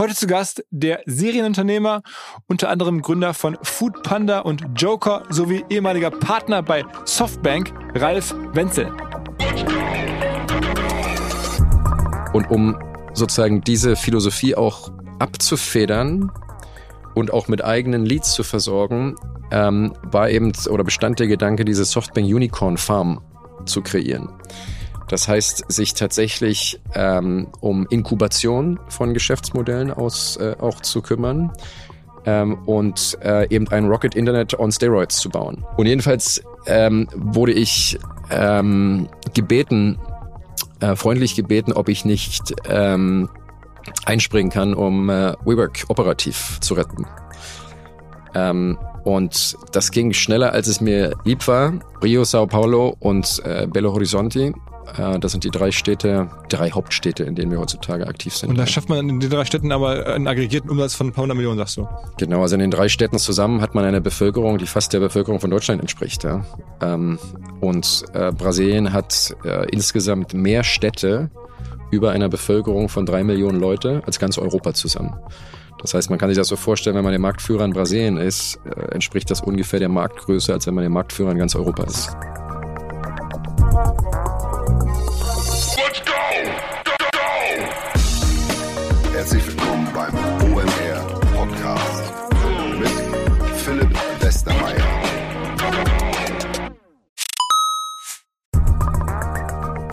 Heute zu Gast der Serienunternehmer, unter anderem Gründer von Foodpanda und Joker sowie ehemaliger Partner bei Softbank, Ralf Wenzel. Und um sozusagen diese Philosophie auch abzufedern und auch mit eigenen Leads zu versorgen, ähm, war eben oder bestand der Gedanke, diese Softbank Unicorn Farm zu kreieren. Das heißt, sich tatsächlich ähm, um Inkubation von Geschäftsmodellen aus äh, auch zu kümmern ähm, und äh, eben ein Rocket Internet on Steroids zu bauen. Und jedenfalls ähm, wurde ich ähm, gebeten, äh, freundlich gebeten, ob ich nicht ähm, einspringen kann, um äh, WeWork operativ zu retten. Ähm, und das ging schneller, als es mir lieb war. Rio, Sao Paulo und äh, Belo Horizonte. Äh, das sind die drei Städte, drei Hauptstädte, in denen wir heutzutage aktiv sind. Und da schafft man in den drei Städten aber einen aggregierten Umsatz von ein paar hundert Millionen, sagst du? Genau, also in den drei Städten zusammen hat man eine Bevölkerung, die fast der Bevölkerung von Deutschland entspricht. Ja. Ähm, und äh, Brasilien hat äh, insgesamt mehr Städte über einer Bevölkerung von drei Millionen Leute als ganz Europa zusammen. Das heißt, man kann sich das so vorstellen, wenn man der Marktführer in Brasilien ist, entspricht das ungefähr der Marktgröße, als wenn man der Marktführer in ganz Europa ist.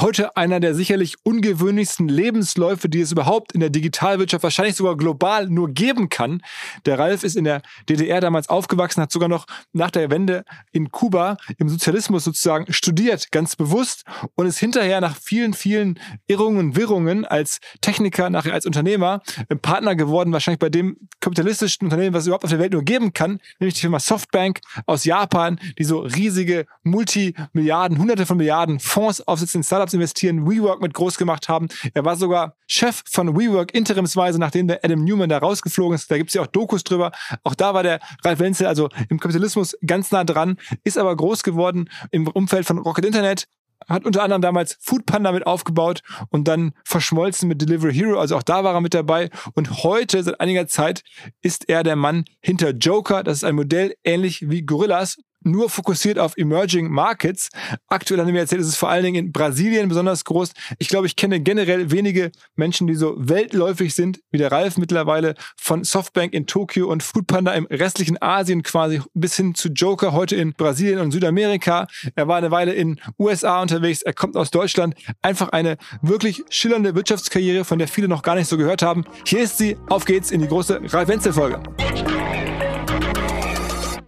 Heute einer der sicherlich ungewöhnlichsten Lebensläufe, die es überhaupt in der Digitalwirtschaft wahrscheinlich sogar global nur geben kann. Der Ralf ist in der DDR damals aufgewachsen, hat sogar noch nach der Wende in Kuba im Sozialismus sozusagen studiert, ganz bewusst und ist hinterher nach vielen, vielen Irrungen und Wirrungen als Techniker, nachher als Unternehmer Partner geworden, wahrscheinlich bei dem kapitalistischsten Unternehmen, was es überhaupt auf der Welt nur geben kann, nämlich die Firma Softbank aus Japan, die so riesige Multimilliarden, hunderte von Milliarden Fonds aufsetzen in Startups investieren, WeWork mit groß gemacht haben. Er war sogar Chef von WeWork interimsweise, nachdem der Adam Newman da rausgeflogen ist. Da gibt's ja auch Dokus drüber. Auch da war der Ralf Wenzel also im Kapitalismus ganz nah dran, ist aber groß geworden im Umfeld von Rocket Internet, hat unter anderem damals Foodpanda mit aufgebaut und dann verschmolzen mit Delivery Hero. Also auch da war er mit dabei. Und heute, seit einiger Zeit, ist er der Mann hinter Joker. Das ist ein Modell ähnlich wie Gorillas nur fokussiert auf Emerging Markets. Aktuell haben wir erzählt, ist es vor allen Dingen in Brasilien besonders groß. Ich glaube, ich kenne generell wenige Menschen, die so weltläufig sind, wie der Ralf mittlerweile von Softbank in Tokio und Foodpanda im restlichen Asien quasi bis hin zu Joker heute in Brasilien und Südamerika. Er war eine Weile in USA unterwegs. Er kommt aus Deutschland. Einfach eine wirklich schillernde Wirtschaftskarriere, von der viele noch gar nicht so gehört haben. Hier ist sie. Auf geht's in die große Ralf Wenzel Folge.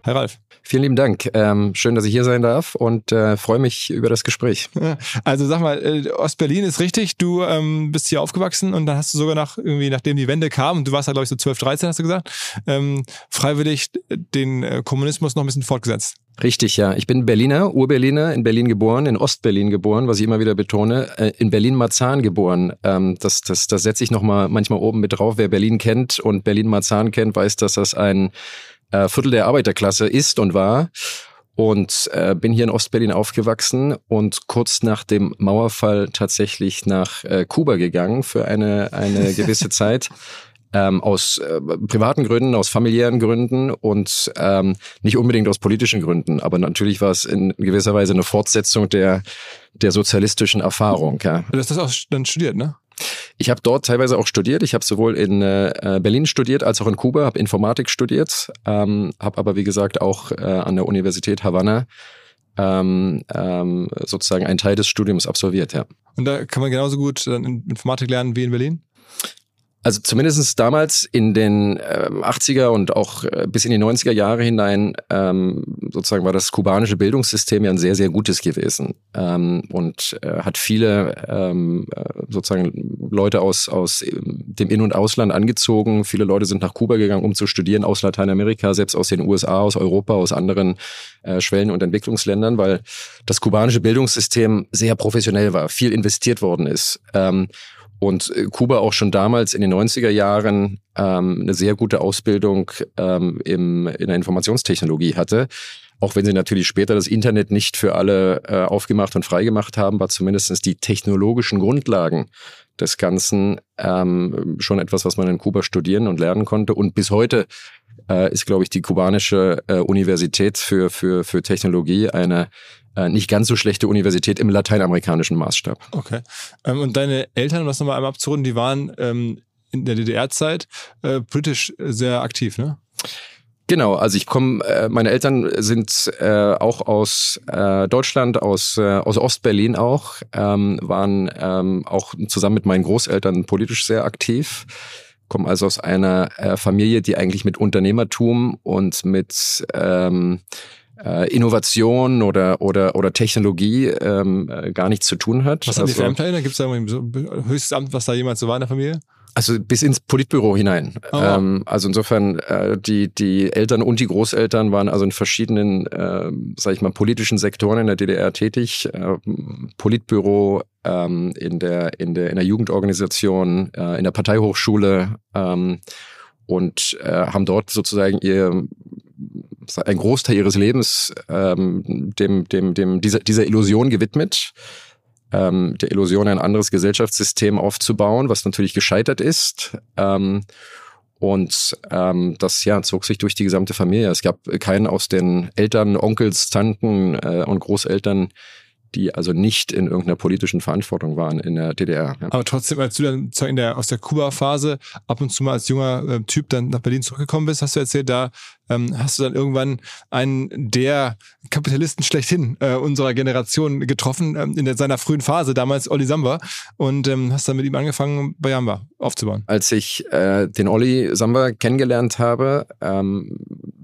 Herr Ralf. Vielen lieben Dank. Ähm, schön, dass ich hier sein darf und äh, freue mich über das Gespräch. Also sag mal, äh, Ostberlin ist richtig. Du ähm, bist hier aufgewachsen und dann hast du sogar nach irgendwie, nachdem die Wende kam, und du warst da glaube ich so 12, 13, hast du gesagt, ähm, freiwillig den äh, Kommunismus noch ein bisschen fortgesetzt. Richtig, ja. Ich bin Berliner, Urberliner, in Berlin geboren, in Ostberlin geboren, was ich immer wieder betone, äh, in Berlin-Marzahn geboren. Ähm, das das, das setze ich nochmal manchmal oben mit drauf. Wer Berlin kennt und Berlin-Marzahn kennt, weiß, dass das ein äh, Viertel der Arbeiterklasse ist und war. Und äh, bin hier in Ostberlin aufgewachsen und kurz nach dem Mauerfall tatsächlich nach äh, Kuba gegangen für eine, eine gewisse Zeit ähm, aus äh, privaten Gründen, aus familiären Gründen und ähm, nicht unbedingt aus politischen Gründen. Aber natürlich war es in gewisser Weise eine Fortsetzung der, der sozialistischen Erfahrung. Ja. Du hast das auch dann studiert, ne? Ich habe dort teilweise auch studiert. Ich habe sowohl in äh, Berlin studiert als auch in Kuba, habe Informatik studiert, ähm, habe aber wie gesagt auch äh, an der Universität Havanna ähm, ähm, sozusagen einen Teil des Studiums absolviert. Ja. Und da kann man genauso gut Informatik lernen wie in Berlin? Also zumindest damals in den äh, 80er und auch äh, bis in die 90er Jahre hinein ähm, sozusagen war das kubanische Bildungssystem ja ein sehr, sehr gutes gewesen ähm, und äh, hat viele ähm, äh, sozusagen Leute aus, aus dem In- und Ausland angezogen. Viele Leute sind nach Kuba gegangen, um zu studieren, aus Lateinamerika, selbst aus den USA, aus Europa, aus anderen äh, Schwellen- und Entwicklungsländern, weil das kubanische Bildungssystem sehr professionell war, viel investiert worden ist. Und äh, Kuba auch schon damals in den 90er Jahren ähm, eine sehr gute Ausbildung ähm, im, in der Informationstechnologie hatte. Auch wenn sie natürlich später das Internet nicht für alle äh, aufgemacht und freigemacht haben, war zumindestens die technologischen Grundlagen des Ganzen ähm, schon etwas, was man in Kuba studieren und lernen konnte. Und bis heute äh, ist, glaube ich, die kubanische äh, Universität für, für, für Technologie eine äh, nicht ganz so schlechte Universität im lateinamerikanischen Maßstab. Okay. Ähm, und deine Eltern, um das nochmal einmal abzurunden, die waren ähm, in der DDR-Zeit äh, politisch sehr aktiv, ne? Genau, also ich komme, äh, meine Eltern sind äh, auch aus äh, Deutschland, aus, äh, aus Ostberlin auch, ähm, waren ähm, auch zusammen mit meinen Großeltern politisch sehr aktiv. Kommen also aus einer äh, Familie, die eigentlich mit Unternehmertum und mit ähm, äh, Innovation oder, oder, oder Technologie ähm, äh, gar nichts zu tun hat. Was also, die für Ämter? Gibt es da ein höchstes Amt, was da jemals so war in der Familie? Also bis ins Politbüro hinein. Oh. Ähm, also insofern, äh, die, die Eltern und die Großeltern waren also in verschiedenen, äh, sag ich mal, politischen Sektoren in der DDR tätig. Äh, Politbüro, ähm, in, der, in, der, in der Jugendorganisation, äh, in der Parteihochschule ähm, und äh, haben dort sozusagen ihr ein Großteil ihres Lebens ähm, dem, dem, dem, dieser, dieser Illusion gewidmet, ähm, der Illusion ein anderes Gesellschaftssystem aufzubauen, was natürlich gescheitert ist. Ähm, und ähm, das ja zog sich durch die gesamte Familie. Es gab keinen aus den Eltern, Onkels, Tanten äh, und Großeltern, die also nicht in irgendeiner politischen Verantwortung waren in der DDR. Ja. Aber trotzdem, als du dann in der, aus der Kuba-Phase ab und zu mal als junger äh, Typ dann nach Berlin zurückgekommen bist, hast du erzählt, da ähm, hast du dann irgendwann einen der Kapitalisten schlechthin äh, unserer Generation getroffen, ähm, in der, seiner frühen Phase, damals Olli Samba, und ähm, hast dann mit ihm angefangen, bei Jamba aufzubauen. Als ich äh, den Olli Samba kennengelernt habe, ähm,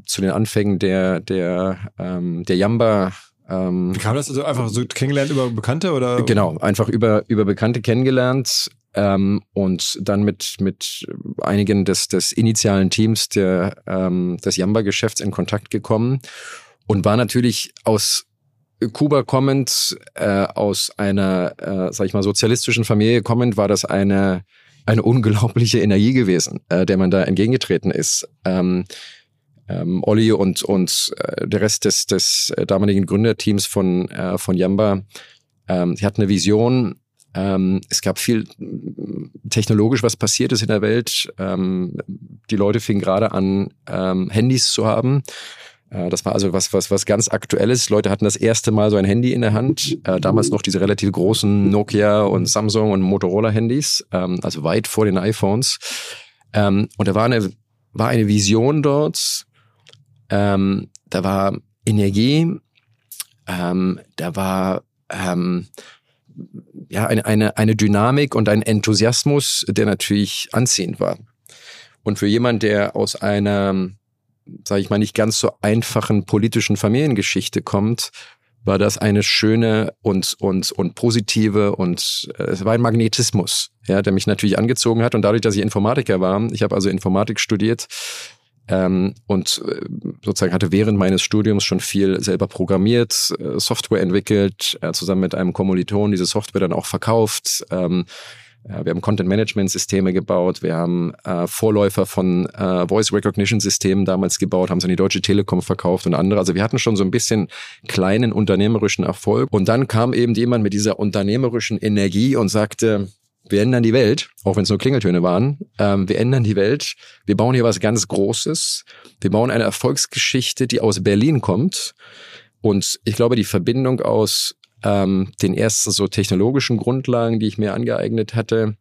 zu den Anfängen der, der, ähm, der Jamba ähm, Wie kam das also einfach so kennengelernt über Bekannte oder? Genau, einfach über, über Bekannte kennengelernt ähm, und dann mit, mit einigen des, des initialen Teams der, ähm, des Jamba-Geschäfts in Kontakt gekommen und war natürlich aus Kuba kommend, äh, aus einer, äh, sag ich mal, sozialistischen Familie kommend, war das eine, eine unglaubliche Energie gewesen, äh, der man da entgegengetreten ist. Ähm, ähm, Olli und, und äh, der Rest des, des äh, damaligen Gründerteams von, äh, von Yamba, ähm, die hatten eine Vision. Ähm, es gab viel technologisch, was passiert ist in der Welt. Ähm, die Leute fingen gerade an, ähm, Handys zu haben. Äh, das war also was, was, was ganz Aktuelles. Leute hatten das erste Mal so ein Handy in der Hand. Äh, damals noch diese relativ großen Nokia und Samsung und Motorola-Handys, ähm, also weit vor den iPhones. Ähm, und da war eine, war eine Vision dort, ähm, da war Energie, ähm, da war ähm, ja eine, eine, eine Dynamik und ein Enthusiasmus, der natürlich anziehend war. Und für jemand, der aus einer sage ich mal, nicht ganz so einfachen politischen Familiengeschichte kommt, war das eine schöne und und und positive und äh, es war ein Magnetismus, ja, der mich natürlich angezogen hat und dadurch, dass ich Informatiker war, ich habe also Informatik studiert ähm, und äh, sozusagen hatte während meines Studiums schon viel selber programmiert, äh, Software entwickelt, äh, zusammen mit einem Kommiliton diese Software dann auch verkauft. Ähm, wir haben Content-Management-Systeme gebaut, wir haben äh, Vorläufer von äh, Voice-Recognition-Systemen damals gebaut, haben sie an die Deutsche Telekom verkauft und andere. Also wir hatten schon so ein bisschen kleinen unternehmerischen Erfolg. Und dann kam eben jemand mit dieser unternehmerischen Energie und sagte, wir ändern die Welt, auch wenn es nur Klingeltöne waren. Ähm, wir ändern die Welt. Wir bauen hier was ganz Großes. Wir bauen eine Erfolgsgeschichte, die aus Berlin kommt. Und ich glaube, die Verbindung aus ähm, den ersten so technologischen Grundlagen, die ich mir angeeignet hatte,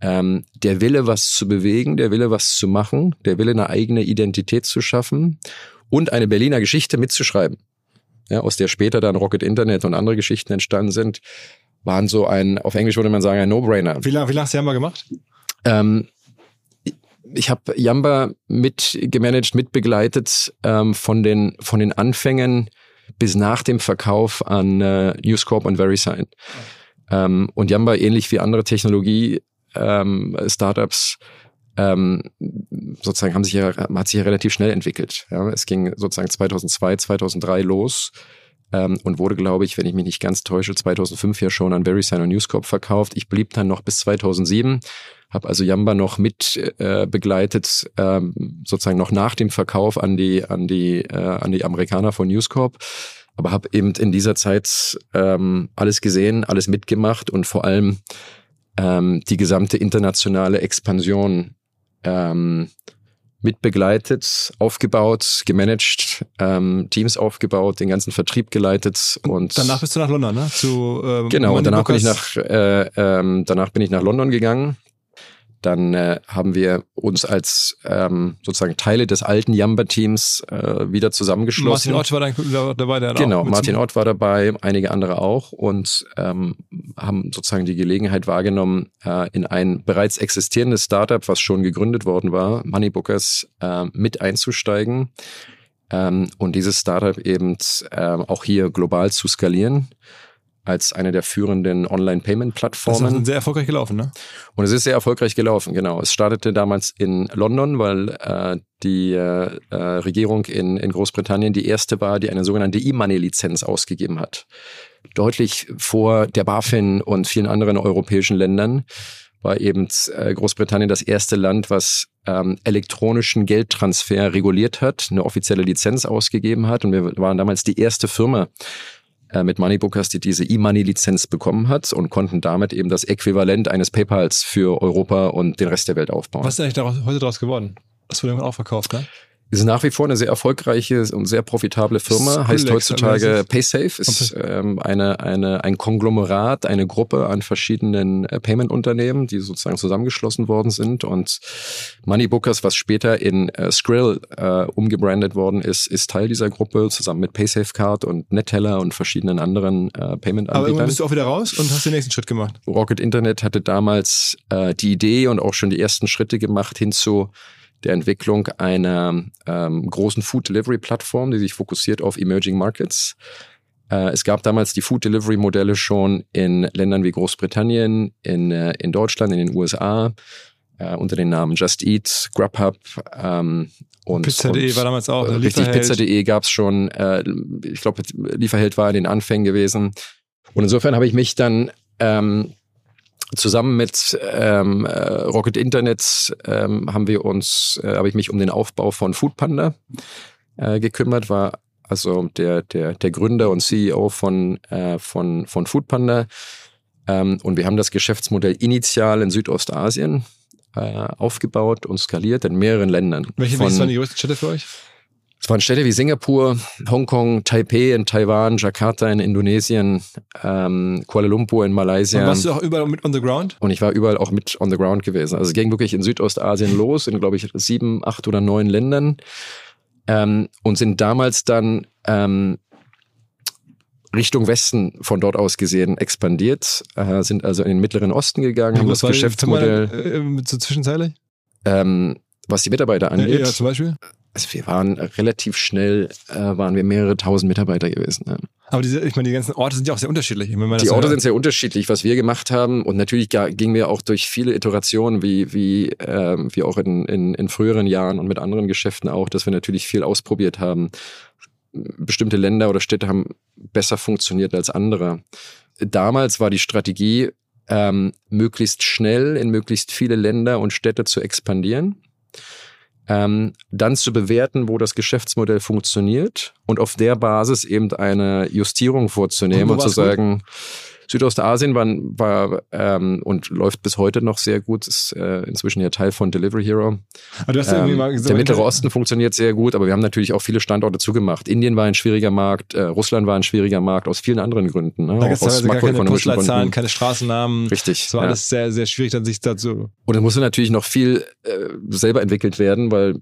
ähm, der Wille, was zu bewegen, der Wille, was zu machen, der Wille, eine eigene Identität zu schaffen und eine Berliner Geschichte mitzuschreiben, ja, aus der später dann Rocket Internet und andere Geschichten entstanden sind, waren so ein, auf Englisch würde man sagen, ein No-Brainer. Wie lange, wie lange hast du Yamba gemacht? Ähm, ich habe Yamba mitgemanagt, mitbegleitet ähm, von den von den Anfängen bis nach dem Verkauf an äh, News Corp und VeriSign. Ähm, und Yamba, ähnlich wie andere Technologie-Startups, ähm, ähm, sozusagen haben sich ja, hat sich ja relativ schnell entwickelt. Ja, es ging sozusagen 2002, 2003 los ähm, und wurde, glaube ich, wenn ich mich nicht ganz täusche, 2005 ja schon an VeriSign und News Corp verkauft. Ich blieb dann noch bis 2007 habe also Yamba noch mit äh, begleitet, ähm, sozusagen noch nach dem Verkauf an die an die äh, an die Amerikaner von News Corp, aber habe eben in dieser Zeit ähm, alles gesehen, alles mitgemacht und vor allem ähm, die gesamte internationale Expansion ähm, mitbegleitet, aufgebaut, gemanagt, ähm, Teams aufgebaut, den ganzen Vertrieb geleitet und danach bist du nach London, ne? Zu äh, genau. Und danach bin ich nach äh, ähm, danach bin ich nach London gegangen dann äh, haben wir uns als ähm, sozusagen Teile des alten Yamba-Teams äh, wieder zusammengeschlossen. Martin Ott war dann dabei, der Genau, Martin Ott war dabei, einige andere auch und ähm, haben sozusagen die Gelegenheit wahrgenommen, äh, in ein bereits existierendes Startup, was schon gegründet worden war, Moneybookers, äh, mit einzusteigen ähm, und dieses Startup eben äh, auch hier global zu skalieren als eine der führenden Online-Payment-Plattformen. Das ist sehr erfolgreich gelaufen, ne? Und es ist sehr erfolgreich gelaufen, genau. Es startete damals in London, weil äh, die äh, äh, Regierung in, in Großbritannien die erste war, die eine sogenannte E-Money-Lizenz ausgegeben hat. Deutlich vor der BaFin und vielen anderen europäischen Ländern war eben äh, Großbritannien das erste Land, was ähm, elektronischen Geldtransfer reguliert hat, eine offizielle Lizenz ausgegeben hat. Und wir waren damals die erste Firma, äh, mit Moneybookers, die diese E-Money-Lizenz bekommen hat und konnten damit eben das Äquivalent eines PayPals für Europa und den Rest der Welt aufbauen. Was ist eigentlich daraus, heute daraus geworden? Das wurde irgendwann auch verkauft, ne? Ist nach wie vor eine sehr erfolgreiche und sehr profitable Firma. Heißt heutzutage PaySafe, ist ähm, eine, eine, ein Konglomerat, eine Gruppe an verschiedenen äh, Payment-Unternehmen, die sozusagen zusammengeschlossen worden sind. Und Moneybookers, was später in äh, Skrill äh, umgebrandet worden ist, ist Teil dieser Gruppe, zusammen mit PaySafe Card und Neteller und verschiedenen anderen äh, Payment-Anbietern. Aber irgendwann bist du auch wieder raus und hast den nächsten Schritt gemacht. Rocket Internet hatte damals äh, die Idee und auch schon die ersten Schritte gemacht hin zu der Entwicklung einer ähm, großen Food Delivery Plattform, die sich fokussiert auf Emerging Markets. Äh, es gab damals die Food Delivery Modelle schon in Ländern wie Großbritannien, in, äh, in Deutschland, in den USA, äh, unter den Namen Just Eat, Grubhub ähm, und Pizza.de war damals auch. Äh, richtig, Pizza.de gab es schon. Äh, ich glaube, Lieferheld war in den Anfängen gewesen. Und insofern habe ich mich dann ähm, Zusammen mit ähm, äh, Rocket Internet ähm, haben wir uns, äh, habe ich mich um den Aufbau von Foodpanda äh, gekümmert, war also der, der, der Gründer und CEO von, äh, von, von Foodpanda. Ähm, und wir haben das Geschäftsmodell initial in Südostasien äh, aufgebaut und skaliert in mehreren Ländern. Welche, von, welche waren die größten Städte für euch? Es waren Städte wie Singapur, Hongkong, Taipei in Taiwan, Jakarta in Indonesien, ähm, Kuala Lumpur in Malaysia. Und warst du auch überall mit on the ground? Und ich war überall auch mit on the ground gewesen. Also es ging wirklich in Südostasien los, in glaube ich sieben, acht oder neun Ländern. Ähm, und sind damals dann ähm, Richtung Westen von dort aus gesehen expandiert, äh, sind also in den Mittleren Osten gegangen, haben das Geschäftsmodell. Mal, äh, so zwischenzeitlich? Ähm, was die Mitarbeiter angeht. Ja, zum Beispiel? Also wir waren relativ schnell, äh, waren wir mehrere tausend Mitarbeiter gewesen. Ja. Aber diese, ich meine, die ganzen Orte sind ja auch sehr unterschiedlich. Die Orte hört. sind sehr unterschiedlich, was wir gemacht haben. Und natürlich gingen wir auch durch viele Iterationen, wie, wie, ähm, wie auch in, in, in früheren Jahren und mit anderen Geschäften auch, dass wir natürlich viel ausprobiert haben. Bestimmte Länder oder Städte haben besser funktioniert als andere. Damals war die Strategie, ähm, möglichst schnell in möglichst viele Länder und Städte zu expandieren. Ähm, dann zu bewerten, wo das Geschäftsmodell funktioniert und auf der Basis eben eine Justierung vorzunehmen Und und, zu war's gut? Südostasien war, war ähm, und läuft bis heute noch sehr gut, ist äh, inzwischen ja Teil von Delivery Hero. Aber du hast ja irgendwie Ähm, mal gesagt, der Mittlere Osten funktioniert sehr gut, aber wir haben natürlich auch viele Standorte zugemacht. Indien war ein schwieriger Markt, äh, Russland war ein schwieriger Markt aus vielen anderen Gründen. Ne? Da gibt es gar keine Postleitzahlen, keine Straßennamen. Richtig. Es war ja. alles sehr, sehr schwierig, dann sich dazu. Und es musste natürlich noch viel äh, selber entwickelt werden, weil, äh,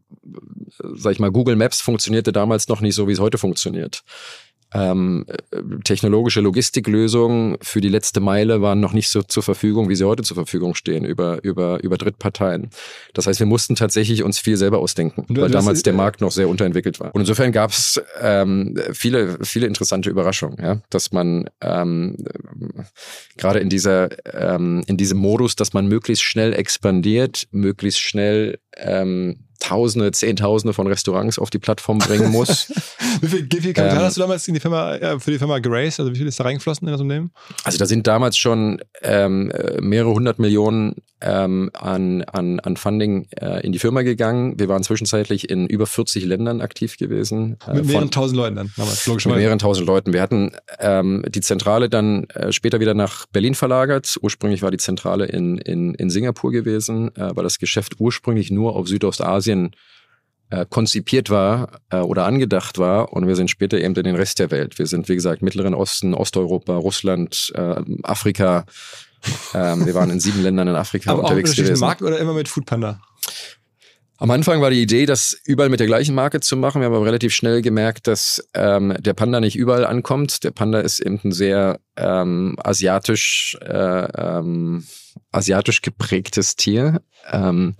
sag ich mal, Google Maps funktionierte damals noch nicht so, wie es heute funktioniert. Ähm, äh, technologische Logistiklösungen für die letzte Meile waren noch nicht so zur Verfügung, wie sie heute zur Verfügung stehen über, über, über Drittparteien. Das heißt, wir mussten tatsächlich uns viel selber ausdenken, weil damals der Markt noch sehr unterentwickelt war. Und insofern gab es ähm, viele, viele interessante Überraschungen, ja, dass man ähm, gerade in dieser ähm, in diesem Modus, dass man möglichst schnell expandiert, möglichst schnell ähm, Tausende, Zehntausende von Restaurants auf die Plattform bringen muss. Wie viel, wie viel Kapital Ähm, hast du damals in die Firma, äh, für die Firma Grace? Also wie viel ist da reingeflossen in das Unternehmen? Also da sind damals schon ähm, äh, mehrere hundert Millionen ähm, an, an, an Funding äh, in die Firma gegangen. Wir waren zwischenzeitlich in über 40 Ländern aktiv gewesen. Äh, Mit mehreren von, tausend Leuten dann damals, mit logischerweise. mehreren tausend Leuten. Wir hatten ähm, die Zentrale dann äh, später wieder nach Berlin verlagert. Ursprünglich war die Zentrale in, in, in Singapur gewesen, äh, weil das Geschäft ursprünglich nur auf Südostasien äh, konzipiert war äh, oder angedacht war und wir sind später eben in den Rest der Welt. Wir sind, wie gesagt, Mittleren Osten, Osteuropa, Russland, äh, Afrika. Ähm, wir waren in sieben Ländern in Afrika Aber auch unterwegs unterschiedliche gewesen. Marken oder immer mit Foodpanda? Am Anfang war die Idee, das überall mit der gleichen Marke zu machen. Wir haben aber relativ schnell gemerkt, dass ähm, der Panda nicht überall ankommt. Der Panda ist eben ein sehr ähm, asiatisch, äh, ähm, asiatisch geprägtes Tier. Ähm,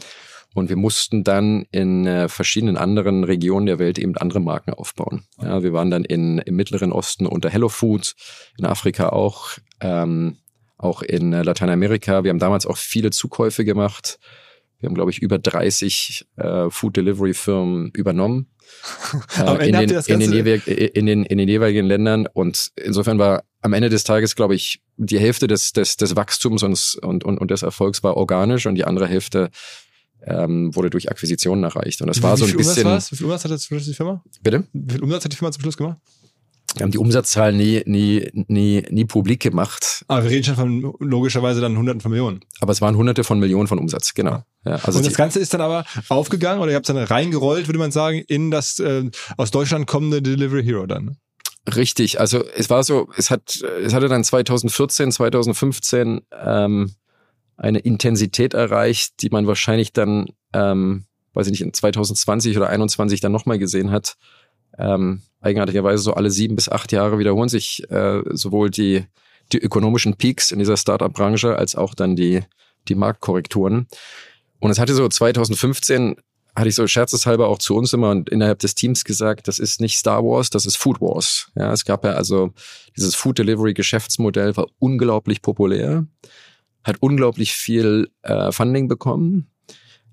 und wir mussten dann in äh, verschiedenen anderen Regionen der Welt eben andere Marken aufbauen. Ja, wir waren dann in, im Mittleren Osten unter Hello Food, in Afrika auch, ähm, auch in äh, Lateinamerika. Wir haben damals auch viele Zukäufe gemacht. Wir haben, glaube ich, über 30 äh, Food Delivery Firmen übernommen. Äh, in, den, in, den in, den, in den jeweiligen Ländern. Und insofern war am Ende des Tages, glaube ich, die Hälfte des, des, des Wachstums und, und, und, und des Erfolgs war organisch und die andere Hälfte ähm, wurde durch Akquisitionen erreicht. Und das war wie, so wie ein viel Umsatz bisschen. war's? Wie viel Umsatz hat das zum Schluss die Firma? Bitte? Wie viel Umsatz hat die Firma zum Schluss gemacht? Wir haben die Umsatzzahlen nie, nie, nie, nie publik gemacht, Aber wir reden schon von logischerweise dann Hunderten von Millionen. aber es waren hunderte von Millionen von Umsatz, genau. Ja, also und das Ganze ist dann aber aufgegangen oder ihr habt es dann reingerollt, würde man sagen, in das äh, aus Deutschland kommende Delivery Hero dann. ne? Richtig, also es war so, es hat, es hatte dann 2014, 2015 ähm, eine Intensität erreicht, die man wahrscheinlich dann, ähm, weiß ich nicht, in 2020 oder 21 dann nochmal gesehen hat. Ähm, eigenartigerweise so alle sieben bis acht Jahre wiederholen sich äh, sowohl die, die ökonomischen Peaks in dieser Startup-Branche als auch dann die, die Marktkorrekturen. Und es hatte so 2015 hatte ich so scherzeshalber auch zu uns immer und innerhalb des Teams gesagt, das ist nicht Star Wars, das ist Food Wars. Ja, es gab ja also dieses Food Delivery Geschäftsmodell war unglaublich populär, hat unglaublich viel äh, Funding bekommen.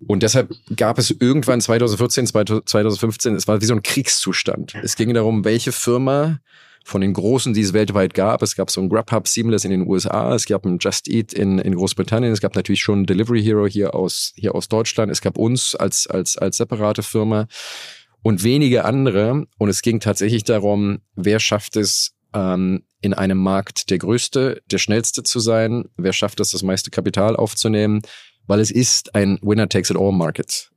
Und deshalb gab es irgendwann 2014, 2015, es war wie so ein Kriegszustand. Es ging darum, welche Firma von den Großen, die es weltweit gab. Es gab so ein Grubhub Seamless in den USA, es gab ein Just Eat in, in Großbritannien, es gab natürlich schon Delivery Hero hier aus, hier aus Deutschland, es gab uns als, als, als separate Firma und wenige andere. Und es ging tatsächlich darum, wer schafft es, ähm, in einem Markt der größte, der schnellste zu sein, wer schafft es, das meiste Kapital aufzunehmen, weil es ist ein Winner-Takes-it-all-Market.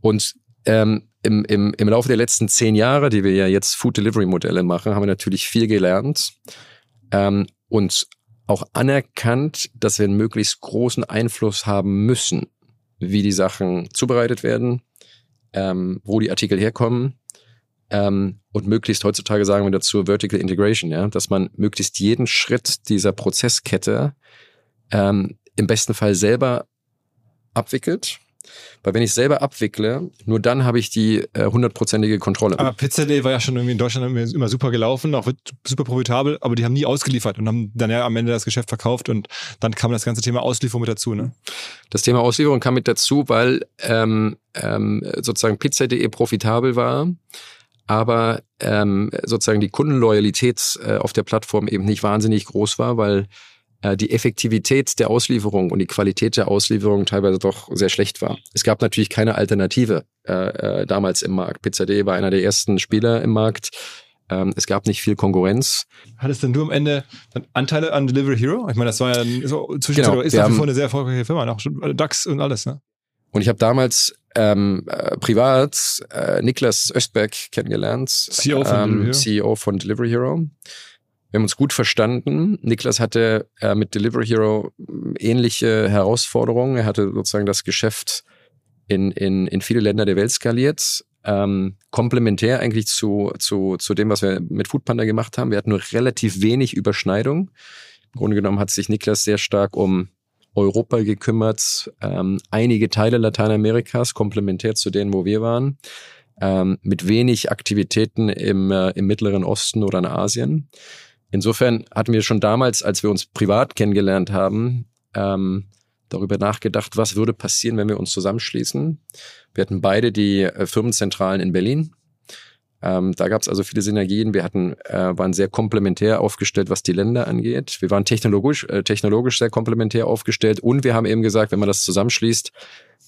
Und ähm, im, im, im Laufe der letzten zehn Jahre, die wir ja jetzt Food Delivery Modelle machen, haben wir natürlich viel gelernt ähm, und auch anerkannt, dass wir einen möglichst großen Einfluss haben müssen, wie die Sachen zubereitet werden, ähm, wo die Artikel herkommen ähm, und möglichst heutzutage sagen wir dazu Vertical Integration, ja, dass man möglichst jeden Schritt dieser Prozesskette ähm, im besten Fall selber abwickelt Weil wenn ich selber abwickle, nur dann habe ich die äh, hundertprozentige Kontrolle. Aber Pizza.de war ja schon irgendwie in Deutschland immer super gelaufen, auch super profitabel, aber die haben nie ausgeliefert und haben dann ja am Ende das Geschäft verkauft und dann kam das ganze Thema Auslieferung mit dazu. Ne? Das Thema Auslieferung kam mit dazu, weil ähm, ähm, sozusagen Pizza.de profitabel war aber ähm, sozusagen die Kundenloyalität äh, auf der Plattform eben nicht wahnsinnig groß war, weil äh, die Effektivität der Auslieferung und die Qualität der Auslieferung teilweise doch sehr schlecht war. Es gab natürlich keine Alternative äh, äh, damals im Markt. Pizza.de war einer der ersten Spieler im Markt. Ähm, es gab nicht viel Konkurrenz. Hattest denn du am Ende Anteile an Delivery Hero? Ich meine, das war ja so zwischendurch genau, ist nach wie vor eine sehr erfolgreiche Firma, noch DAX und alles, ne? Und ich habe damals ähm, äh, privat äh, Niklas Östberg kennengelernt, CEO von, ähm, CEO von Delivery Hero. Wir haben uns gut verstanden. Niklas hatte äh, mit Delivery Hero ähnliche Herausforderungen. Er hatte sozusagen das Geschäft in, in, in viele Länder der Welt skaliert. Ähm, komplementär eigentlich zu, zu, zu dem, was wir mit Foodpanda gemacht haben. Wir hatten nur relativ wenig Überschneidung. Im Grunde genommen hat sich Niklas sehr stark um Europa gekümmert, ähm, einige Teile Lateinamerikas, komplementär zu denen, wo wir waren, ähm, mit wenig Aktivitäten im, äh, im Mittleren Osten oder in Asien. Insofern hatten wir schon damals, als wir uns privat kennengelernt haben, ähm, darüber nachgedacht, was würde passieren, wenn wir uns zusammenschließen. Wir hatten beide die äh, Firmenzentralen in Berlin ähm, da gab es also viele Synergien. Wir hatten, äh, waren sehr komplementär aufgestellt, was die Länder angeht. Wir waren technologisch, äh, technologisch sehr komplementär aufgestellt und wir haben eben gesagt, wenn man das zusammenschließt,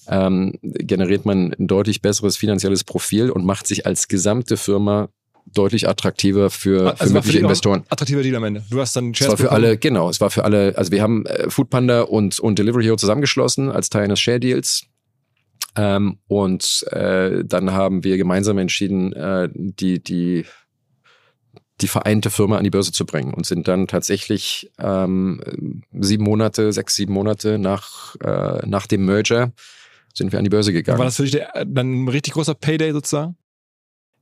ähm, generiert man ein deutlich besseres finanzielles Profil und macht sich als gesamte Firma deutlich attraktiver für, also für mögliche für Investoren. Attraktiver Deal am Ende. Du hast dann Shares Es war für bekommen. alle, genau, es war für alle, also wir haben äh, Foodpanda und, und Delivery Hero zusammengeschlossen als Teil eines Share Deals. Ähm, und äh, dann haben wir gemeinsam entschieden, äh, die, die, die vereinte Firma an die Börse zu bringen und sind dann tatsächlich ähm, sieben Monate, sechs, sieben Monate nach, äh, nach dem Merger sind wir an die Börse gegangen. War das für dich der, dann ein richtig großer Payday sozusagen?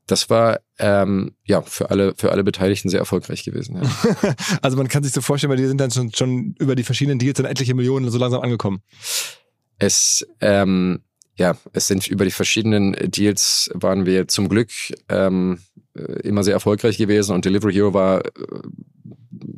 Das war ähm, ja für alle für alle Beteiligten sehr erfolgreich gewesen. Ja. also man kann sich so vorstellen, weil die sind dann schon, schon über die verschiedenen Deals dann etliche Millionen so langsam angekommen. Es ähm, ja, es sind über die verschiedenen Deals waren wir zum Glück ähm, äh, immer sehr erfolgreich gewesen und Delivery Hero war äh,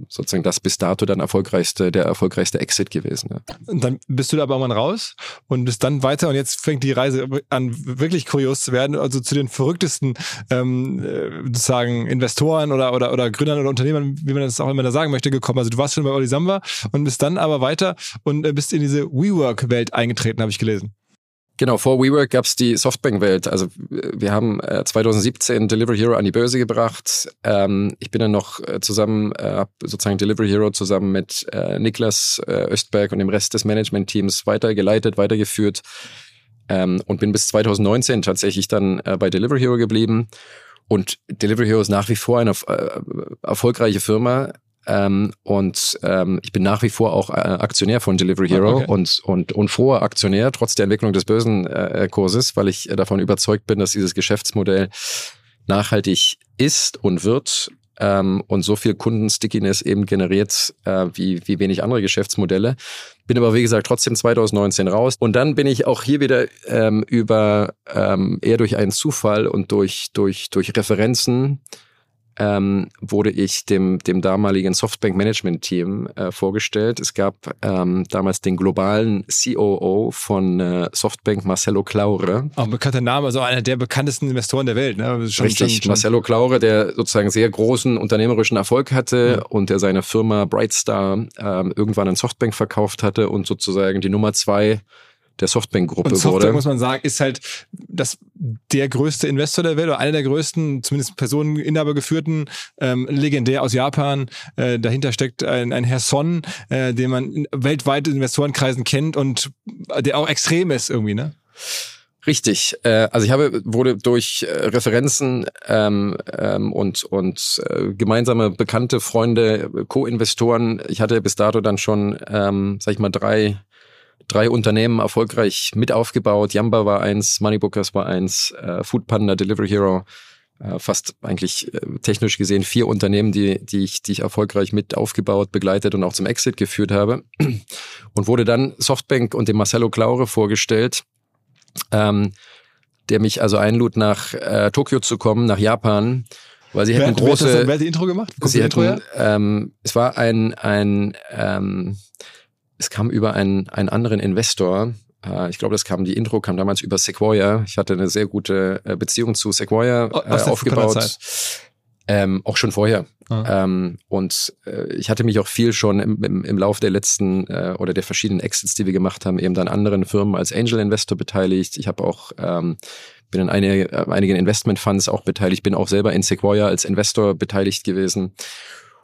sozusagen das bis dato dann erfolgreichste, der erfolgreichste Exit gewesen. Ja. Und dann bist du da aber mal raus und bist dann weiter und jetzt fängt die Reise an, wirklich kurios zu werden, also zu den verrücktesten ähm, äh, sozusagen Investoren oder, oder, oder Gründern oder Unternehmern, wie man das auch immer da sagen möchte, gekommen. Also du warst schon bei Oli Samba und bist dann aber weiter und bist in diese WeWork-Welt eingetreten, habe ich gelesen. Genau, vor WeWork gab es die Softbank-Welt. Also wir haben äh, 2017 Delivery Hero an die Börse gebracht. Ähm, ich bin dann noch äh, zusammen, äh, sozusagen Delivery Hero zusammen mit äh, Niklas äh, Östberg und dem Rest des Management-Teams weitergeleitet, weitergeführt ähm, und bin bis 2019 tatsächlich dann äh, bei Delivery Hero geblieben. Und Delivery Hero ist nach wie vor eine äh, erfolgreiche Firma. Ähm, und ähm, ich bin nach wie vor auch äh, Aktionär von Delivery Hero okay. und, und, und froher Aktionär, trotz der Entwicklung des Börsenkurses, weil ich davon überzeugt bin, dass dieses Geschäftsmodell nachhaltig ist und wird ähm, und so viel Kundenstickiness eben generiert äh, wie, wie wenig andere Geschäftsmodelle. Bin aber, wie gesagt, trotzdem 2019 raus. Und dann bin ich auch hier wieder ähm, über ähm, eher durch einen Zufall und durch, durch, durch Referenzen ähm, wurde ich dem, dem damaligen Softbank-Management-Team äh, vorgestellt. Es gab ähm, damals den globalen COO von äh, Softbank, Marcelo Claure. Auch ein bekannter Name, also einer der bekanntesten Investoren der Welt. Ne? Schon, Richtig, schon, Marcelo Claure, der sozusagen sehr großen unternehmerischen Erfolg hatte mhm. und der seine Firma Brightstar ähm, irgendwann an Softbank verkauft hatte und sozusagen die Nummer zwei der Softbank-Gruppe wurde. Softbank, muss man sagen, ist halt das, der größte Investor der Welt oder einer der größten, zumindest Personeninhaber geführten, ähm, legendär aus Japan. Äh, dahinter steckt ein, ein Herr Son, äh, den man weltweit in Investorenkreisen kennt und der auch extrem ist irgendwie, ne? Richtig. Äh, also ich habe wurde durch äh, Referenzen ähm, ähm, und und äh, gemeinsame bekannte Freunde, Co-Investoren. Ich hatte bis dato dann schon, ähm, sag ich mal, drei drei Unternehmen erfolgreich mit aufgebaut. Yamba war eins, Moneybookers war eins, äh, Foodpanda, Delivery Hero, äh, fast eigentlich äh, technisch gesehen vier Unternehmen, die, die, ich, die ich erfolgreich mit aufgebaut, begleitet und auch zum Exit geführt habe. Und wurde dann Softbank und dem Marcelo Claure vorgestellt, ähm, der mich also einlud, nach äh, Tokio zu kommen, nach Japan, weil sie Wer, hätten wer, hat große. wer hat die Intro gemacht? Kommt Sie Intro hätten, ähm, es war ein, ein ähm, es kam über einen, einen anderen Investor. Äh, ich glaube, das kam, die Intro kam damals über Sequoia. Ich hatte eine sehr gute äh, Beziehung zu Sequoia Oh, äh, aufgebaut. Ähm, auch schon vorher. Ah. Ähm, und äh, ich hatte mich auch viel schon im, im, im Lauf der letzten äh, oder der verschiedenen Exits, die wir gemacht haben, eben an anderen Firmen als Angel Investor beteiligt. Ich habe auch ähm, bin in eine, äh, einigen Investment Funds auch beteiligt, bin auch selber in Sequoia als Investor beteiligt gewesen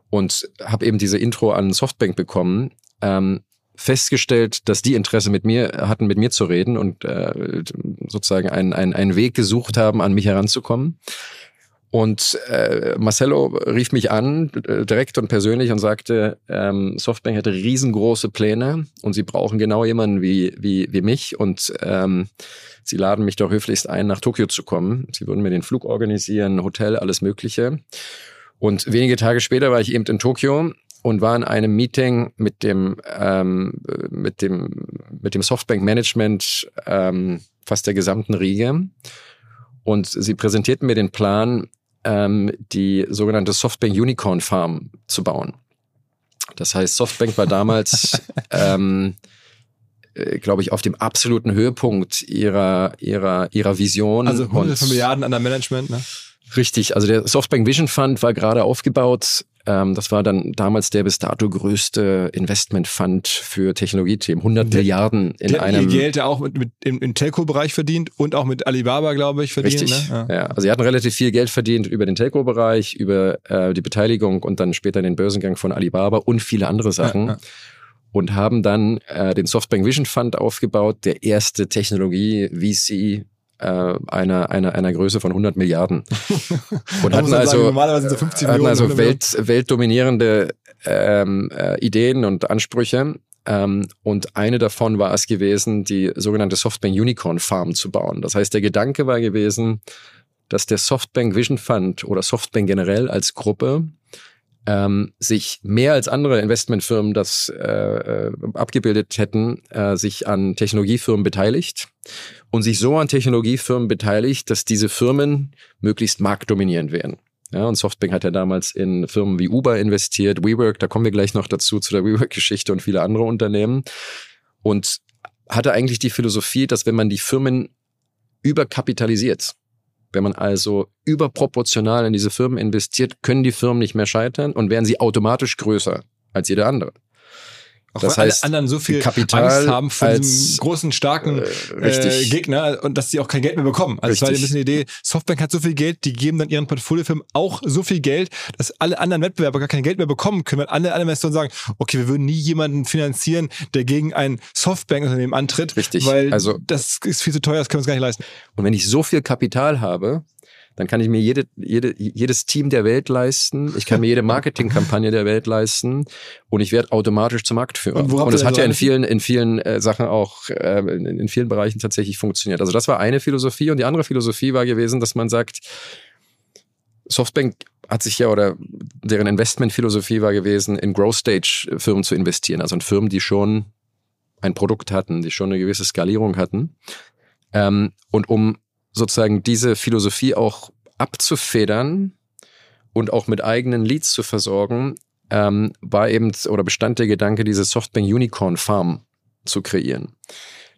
und habe eben diese Intro an Softbank bekommen. Ähm, festgestellt, dass die Interesse mit mir hatten, mit mir zu reden und äh, sozusagen einen, einen, einen Weg gesucht haben, an mich heranzukommen. Und äh, Marcello rief mich an, äh, direkt und persönlich, und sagte, ähm, Softbank hätte riesengroße Pläne und sie brauchen genau jemanden wie, wie, wie mich. Und ähm, sie laden mich doch höflichst ein, nach Tokio zu kommen. Sie würden mir den Flug organisieren, Hotel, alles Mögliche. Und wenige Tage später war ich eben in Tokio und war in einem Meeting mit dem ähm, mit dem mit dem Softbank Management ähm, fast der gesamten Riege und sie präsentierten mir den Plan, ähm, die sogenannte Softbank Unicorn Farm zu bauen. Das heißt, Softbank war damals, ähm, äh, glaube ich, auf dem absoluten Höhepunkt ihrer ihrer ihrer Vision. Also hunderte und- von Milliarden an der Management, ne? Richtig, also der Softbank Vision Fund war gerade aufgebaut. Ähm, das war dann damals der bis dato größte Investment Fund für Technologiethemen. 100 Der- Milliarden in Die ihr einem. Geld ja auch mit, mit im, im Telco-Bereich verdient und auch mit Alibaba, glaube ich, verdient. Richtig, Ne? ja. Also sie hatten relativ viel Geld verdient über den Telco-Bereich, über äh, die Beteiligung und dann später den Börsengang von Alibaba und viele andere Sachen. Ja, ja. Und haben dann äh, den Softbank Vision Fund aufgebaut, der erste Technologie-VC äh, einer, einer, einer Größe von 100 Milliarden. Und hatten sagen, also, sind so 50 hatten also 100 Millionen. Welt, weltdominierende ähm, äh, Ideen und Ansprüche. Ähm, und eine davon war es gewesen, die sogenannte Softbank Unicorn Farm zu bauen. Das heißt, der Gedanke war gewesen, dass der Softbank Vision Fund oder Softbank generell als Gruppe ähm, sich mehr als andere Investmentfirmen das äh, äh, abgebildet hätten, äh, sich an Technologiefirmen beteiligt und sich so an Technologiefirmen beteiligt, dass diese Firmen möglichst marktdominierend werden. Ja, und Softbank hat ja damals in Firmen wie Uber investiert, WeWork, da kommen wir gleich noch dazu, zu der WeWork-Geschichte und viele andere Unternehmen. Und hatte eigentlich die Philosophie, dass wenn man die Firmen überkapitalisiert, wenn man also überproportional in diese Firmen investiert, können die Firmen nicht mehr scheitern und werden sie automatisch größer als jede andere. Auch das weil heißt, alle anderen so viel Kapital Angst haben vor als, diesem großen, starken äh, äh, richtig. Gegner und dass sie auch kein Geld mehr bekommen. Also es war ein Richtig. bisschen die Idee, Softbank hat so viel Geld, die geben dann ihren Portfoliofirmen auch so viel Geld, dass alle anderen Wettbewerber gar kein Geld mehr bekommen können, weil alle, alle Investoren sagen, okay, wir würden nie jemanden finanzieren, der gegen ein Softbank-Unternehmen antritt, Richtig. weil Also- das ist viel zu teuer, das können wir uns gar nicht leisten. Und wenn ich so viel Kapital habe, dann kann ich mir jede, jede, jedes Team der Welt leisten, ich kann mir jede Marketingkampagne der Welt leisten und ich werde automatisch zum Marktführer. Und Und das hat ja in vielen, in vielen äh, Sachen auch, äh, in, in vielen Bereichen tatsächlich funktioniert. Also das war eine Philosophie und die andere Philosophie war gewesen, dass man sagt, Softbank hat sich ja oder deren Investmentphilosophie war gewesen, in Growth Stage Firmen zu investieren, also in Firmen, die schon ein Produkt hatten, die schon eine gewisse Skalierung hatten. Ähm, und um sozusagen diese Philosophie auch abzufedern und auch mit eigenen Leads zu versorgen, ähm, war eben oder bestand der Gedanke, diese Softbank Unicorn Farm zu kreieren.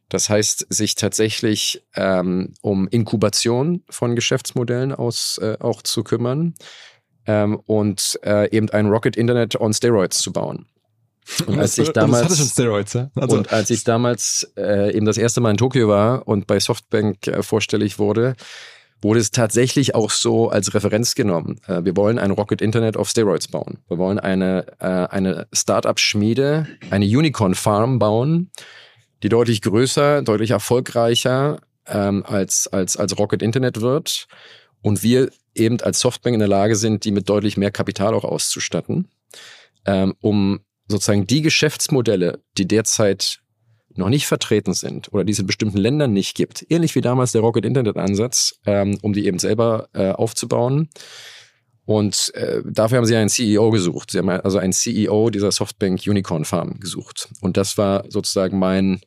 Das heißt, sich tatsächlich ähm, um Inkubation von Geschäftsmodellen aus äh, auch zu kümmern ähm, und äh, eben ein Rocket Internet on Steroids zu bauen. Und als ich damals Steroids, ja? Also, und als ich damals äh, eben das erste Mal in Tokio war und bei Softbank äh, vorstellig wurde, wurde es tatsächlich auch so als Referenz genommen. Äh, wir wollen ein Rocket Internet auf Steroids bauen. Wir wollen eine, äh, eine Startup-Schmiede, eine Unicorn-Farm bauen, die deutlich größer, deutlich erfolgreicher ähm, als, als, als Rocket Internet wird. Und wir eben als Softbank in der Lage sind, die mit deutlich mehr Kapital auch auszustatten, ähm, um sozusagen die Geschäftsmodelle, die derzeit noch nicht vertreten sind oder die es in bestimmten Ländern nicht gibt, ähnlich wie damals der Rocket Internet Ansatz, ähm, um die eben selber äh, aufzubauen. Und äh, dafür haben sie einen CEO gesucht. Sie haben also einen CEO dieser Softbank Unicorn Farm gesucht. Und das war sozusagen mein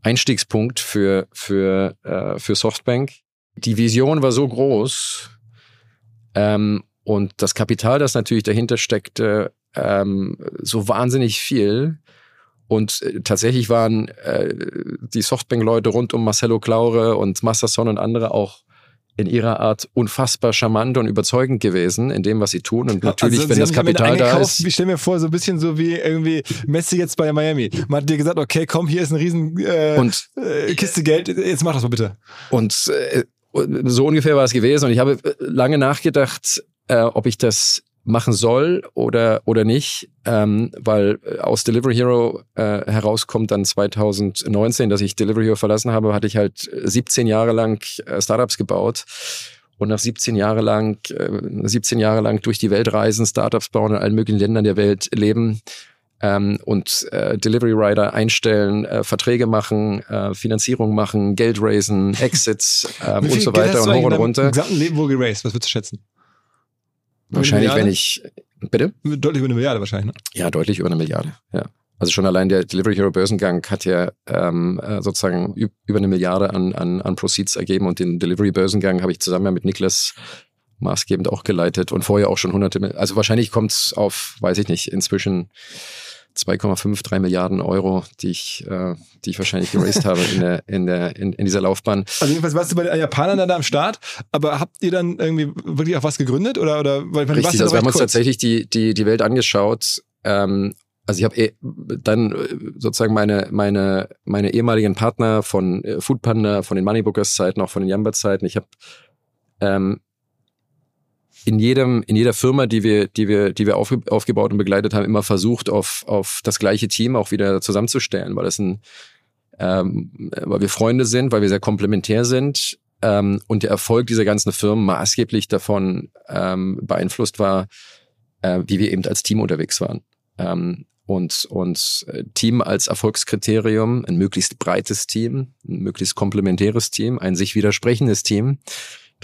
Einstiegspunkt für, für, äh, für Softbank. Die Vision war so groß ähm, und das Kapital, das natürlich dahinter steckte, ähm, so wahnsinnig viel. Und äh, tatsächlich waren äh, die Softbank-Leute rund um Marcelo Claure und Masterson und andere auch in ihrer Art unfassbar charmant und überzeugend gewesen in dem, was sie tun. Und natürlich, Also, wenn das Kapital da ist. Ich stelle mir vor, so ein bisschen so wie irgendwie Messi jetzt bei Miami. Man hat dir gesagt, okay, komm, hier ist ein riesen äh, Und äh, Kiste Geld, jetzt mach das mal bitte. Und äh, so ungefähr war es gewesen. Und ich habe äh, lange nachgedacht, äh, ob ich das machen soll oder oder nicht, ähm, weil äh, aus Delivery Hero äh, herauskommt dann 2019, dass ich Delivery Hero verlassen habe, hatte ich halt 17 Jahre lang äh, Startups gebaut und nach 17 Jahre lang äh, 17 Jahre lang durch die Welt reisen, Startups bauen in allen möglichen Ländern der Welt leben ähm, und äh, Delivery Rider einstellen, äh, Verträge machen, äh, Finanzierung machen, Geld raisen, Exits Wie und so weiter und hoch und runter. gesamten Leben wohl geraced? Was würdest du schätzen? Wahrscheinlich, wenn ich bitte? Deutlich über eine Milliarde wahrscheinlich. Ne? Ja, deutlich über eine Milliarde. Ja. Also schon allein der Delivery Hero Börsengang hat ja ähm, äh, sozusagen üb- über eine Milliarde an, an, an Proceeds ergeben und den Delivery Börsengang habe ich zusammen ja mit Niklas maßgebend auch geleitet und vorher auch schon hunderte, also wahrscheinlich kommt es auf, weiß ich nicht, inzwischen 2,5, 3 Milliarden Euro, die ich, äh, die ich wahrscheinlich geraced habe in, der, in, der, in, in dieser Laufbahn. Also jedenfalls warst du bei den Japanern da, da am Start, aber habt ihr dann irgendwie wirklich auch was gegründet oder oder weil Richtig, also wir haben uns kurz. tatsächlich die, die, die Welt angeschaut. Ähm, also ich habe eh, dann äh, sozusagen meine, meine, meine ehemaligen Partner von äh, Foodpanda, von den Moneybookers Zeiten, auch von den Yamba Zeiten. Ich habe ähm, in jedem, in jeder Firma, die wir, die wir, die wir aufge aufgebaut und begleitet haben, immer versucht, auf, auf das gleiche Team auch wieder zusammenzustellen, weil das ein, ähm, weil wir Freunde sind, weil wir sehr komplementär sind ähm, und der Erfolg dieser ganzen Firmen maßgeblich davon ähm, beeinflusst war, äh, wie wir eben als Team unterwegs waren. Ähm, und, und äh, Team als Erfolgskriterium, ein möglichst breites Team, ein möglichst komplementäres Team, ein sich widersprechendes Team,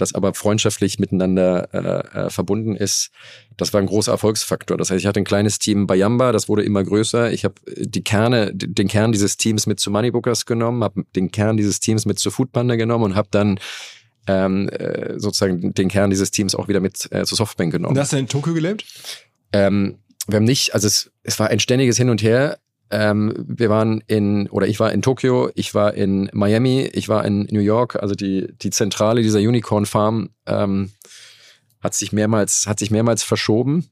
das aber freundschaftlich miteinander äh, äh, verbunden ist, das war ein großer Erfolgsfaktor. Das heißt, ich hatte ein kleines Team bei Yamba, das wurde immer größer. Ich habe die Kerne, den Kern dieses Teams mit zu Moneybookers genommen, habe den Kern dieses Teams mit zu Foodpanda genommen und habe dann ähm, äh, sozusagen den Kern dieses Teams auch wieder mit äh, zu Softbank genommen. Und hast du in Tokio gelebt? Ähm, wir haben nicht, also es, es war ein ständiges Hin und Her. Ähm, wir waren in, oder ich war in Tokio, ich war in Miami, ich war in New York, also die, die Zentrale dieser Unicorn Farm ähm, hat sich mehrmals, hat sich mehrmals verschoben.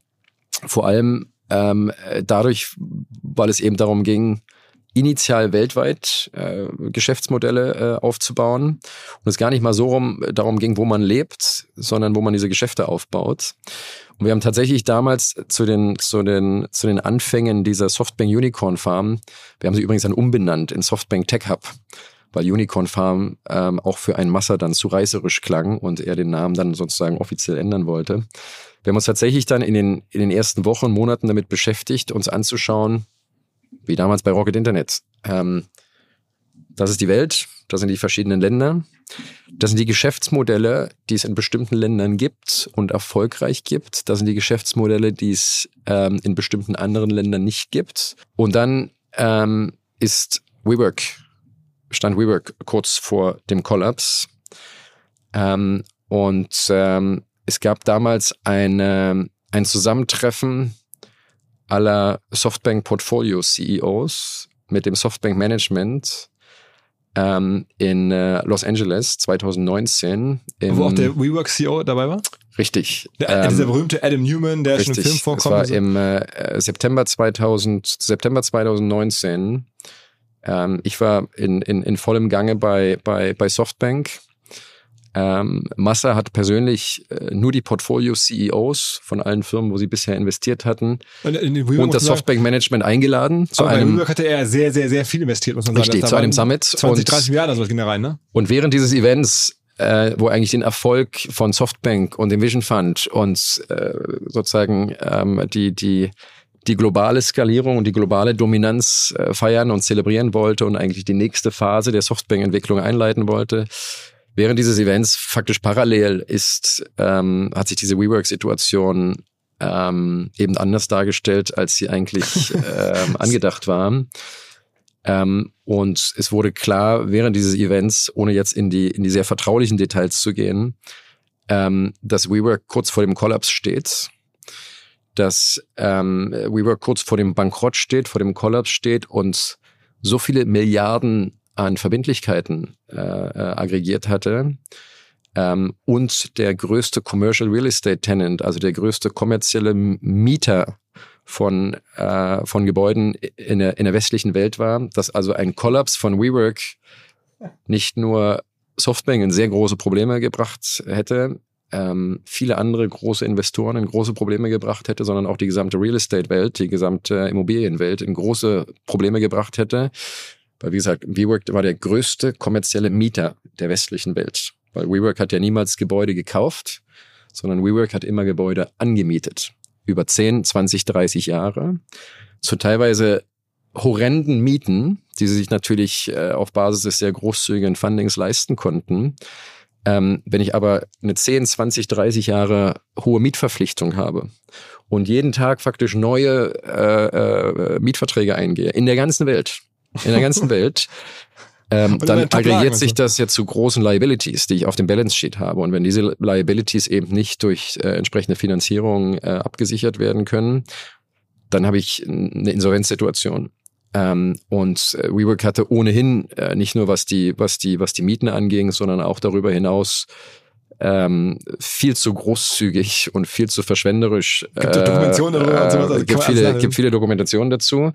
Vor allem ähm, dadurch, weil es eben darum ging, initial weltweit äh, Geschäftsmodelle äh, aufzubauen und es gar nicht mal so rum darum ging, wo man lebt, sondern wo man diese Geschäfte aufbaut. Und wir haben tatsächlich damals zu den, zu den, zu den Anfängen dieser Softbank Unicorn Farm, wir haben sie übrigens dann umbenannt in Softbank Tech Hub, weil Unicorn Farm ähm, auch für einen Masser dann zu reißerisch klang und er den Namen dann sozusagen offiziell ändern wollte. Wir haben uns tatsächlich dann in den, in den ersten Wochen Monaten damit beschäftigt, uns anzuschauen, wie damals bei Rocket Internet. Ähm, das ist die Welt, das sind die verschiedenen Länder, das sind die Geschäftsmodelle, die es in bestimmten Ländern gibt und erfolgreich gibt. Das sind die Geschäftsmodelle, die es ähm, in bestimmten anderen Ländern nicht gibt. Und dann ähm, ist WeWork, stand WeWork kurz vor dem Kollaps. Ähm, und ähm, es gab damals eine, ein Zusammentreffen aller Softbank Portfolio CEOs mit dem Softbank Management ähm, in äh, Los Angeles 2019. Im, Wo auch der WeWork CEO dabei war? richtig. Der, ähm, dieser berühmte Adam Newman, der schon im Richtig. Film Es vorkommt. war und so. im äh, September 2000, September 2019. Ähm, ich war in, in, in vollem Gange bei, bei, bei Softbank. Ähm, Massa hat persönlich äh, nur die Portfolio-CEOs von allen Firmen, wo sie bisher investiert hatten, und, in und das Softbank-Management eingeladen zu aber bei einem WeWork hatte er sehr, sehr, sehr viel investiert, muss man sagen. Richtig, zu einem Summit 20, und- 30 Milliarden, sowas ging da rein, ne? Und während dieses Events, äh, wo eigentlich den Erfolg von Softbank und dem Vision Fund und äh, sozusagen ähm, die, die, die globale Skalierung und die globale Dominanz äh, feiern und zelebrieren wollte und eigentlich die nächste Phase der Softbank-Entwicklung einleiten wollte, während dieses Events faktisch parallel ist, ähm, hat sich diese WeWork-Situation ähm, eben anders dargestellt, als sie eigentlich ähm, angedacht war. Ähm, und es wurde klar während dieses Events, ohne jetzt in die, in die sehr vertraulichen Details zu gehen, ähm, dass WeWork kurz vor dem Kollaps steht, dass ähm, WeWork kurz vor dem Bankrott steht, vor dem Kollaps steht und so viele Milliarden an Verbindlichkeiten äh, äh, aggregiert hatte, ähm, und der größte Commercial Real Estate Tenant, also der größte kommerzielle Mieter von, äh, von Gebäuden in der, in der westlichen Welt war, dass also ein Kollaps von WeWork nicht nur Softbank in sehr große Probleme gebracht hätte, ähm, viele andere große Investoren in große Probleme gebracht hätte, sondern auch die gesamte Real Estate-Welt, die gesamte Immobilienwelt in große Probleme gebracht hätte. Weil, wie gesagt, WeWork war der größte kommerzielle Mieter der westlichen Welt. Weil WeWork hat ja niemals Gebäude gekauft, sondern WeWork hat immer Gebäude angemietet. Über 10, 20, 30 Jahre. Zu teilweise horrenden Mieten, die sie sich natürlich äh, auf Basis des sehr großzügigen Fundings leisten konnten. Ähm, wenn ich aber eine 10, 20, 30 Jahre hohe Mietverpflichtung habe und jeden Tag faktisch neue äh, äh, Mietverträge eingehe, in der ganzen Welt, in der ganzen Welt, ähm, dann aggregiert sich das jetzt zu großen Liabilities, die ich auf dem Balance Sheet habe. Und wenn diese Liabilities eben nicht durch äh, entsprechende Finanzierung äh, abgesichert werden können, dann habe ich eine Insolvenzsituation. Ähm, und äh, WeWork hatte ohnehin äh, nicht nur was die, was die, was die Mieten anging, sondern auch darüber hinaus ähm, viel zu großzügig und viel zu verschwenderisch. Gibt äh, Dokumentationen darüber? Äh, gibt, viele, gibt viele Dokumentationen dazu.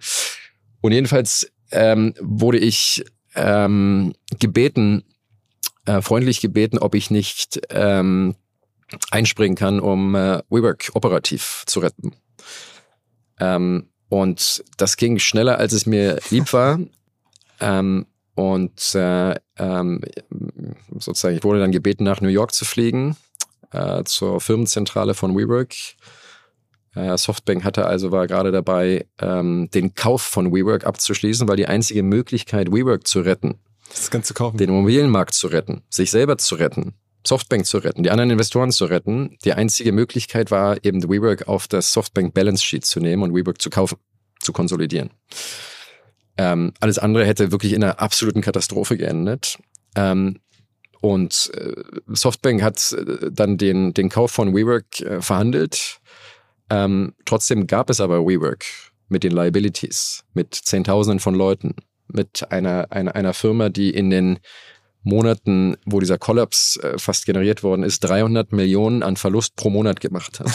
Und jedenfalls ähm, wurde ich ähm, gebeten, äh, freundlich gebeten, ob ich nicht ähm, einspringen kann, um äh, WeWork operativ zu retten. Ähm, und das ging schneller, als es mir lieb war. ähm, und äh, ähm, sozusagen, ich wurde dann gebeten, nach New York zu fliegen, äh, zur Firmenzentrale von WeWork. Äh, Softbank hatte also, war gerade dabei, ähm, den Kauf von WeWork abzuschließen, weil die einzige Möglichkeit, WeWork zu retten, das Ganze kaufen. den Immobilienmarkt zu retten, sich selber zu retten, Softbank zu retten, die anderen Investoren zu retten, die einzige Möglichkeit war, eben WeWork auf das Softbank Balance Sheet zu nehmen und WeWork zu kaufen, zu konsolidieren. Ähm, alles andere hätte wirklich in einer absoluten Katastrophe geendet. Ähm, und äh, Softbank hat äh, dann den, den Kauf von WeWork äh, verhandelt ähm, trotzdem gab es aber WeWork mit den Liabilities, mit Zehntausenden von Leuten, mit einer, einer, einer Firma, die in den Monaten, wo dieser Kollaps äh, fast generiert worden ist, 300 Millionen an Verlust pro Monat gemacht hat.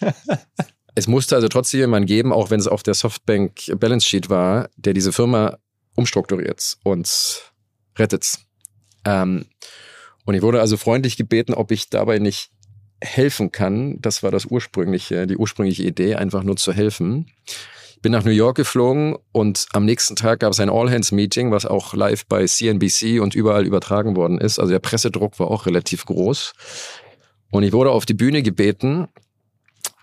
es musste also trotzdem jemanden geben, auch wenn es auf der Softbank Balance Sheet war, der diese Firma umstrukturiert und rettet. Ähm, und ich wurde also freundlich gebeten, ob ich dabei nicht helfen kann. Das war das ursprüngliche, die ursprüngliche Idee, einfach nur zu helfen. Bin nach New York geflogen und am nächsten Tag gab es ein All-Hands-Meeting, was auch live bei CNBC und überall übertragen worden ist. Also der Pressedruck war auch relativ groß. Und ich wurde auf die Bühne gebeten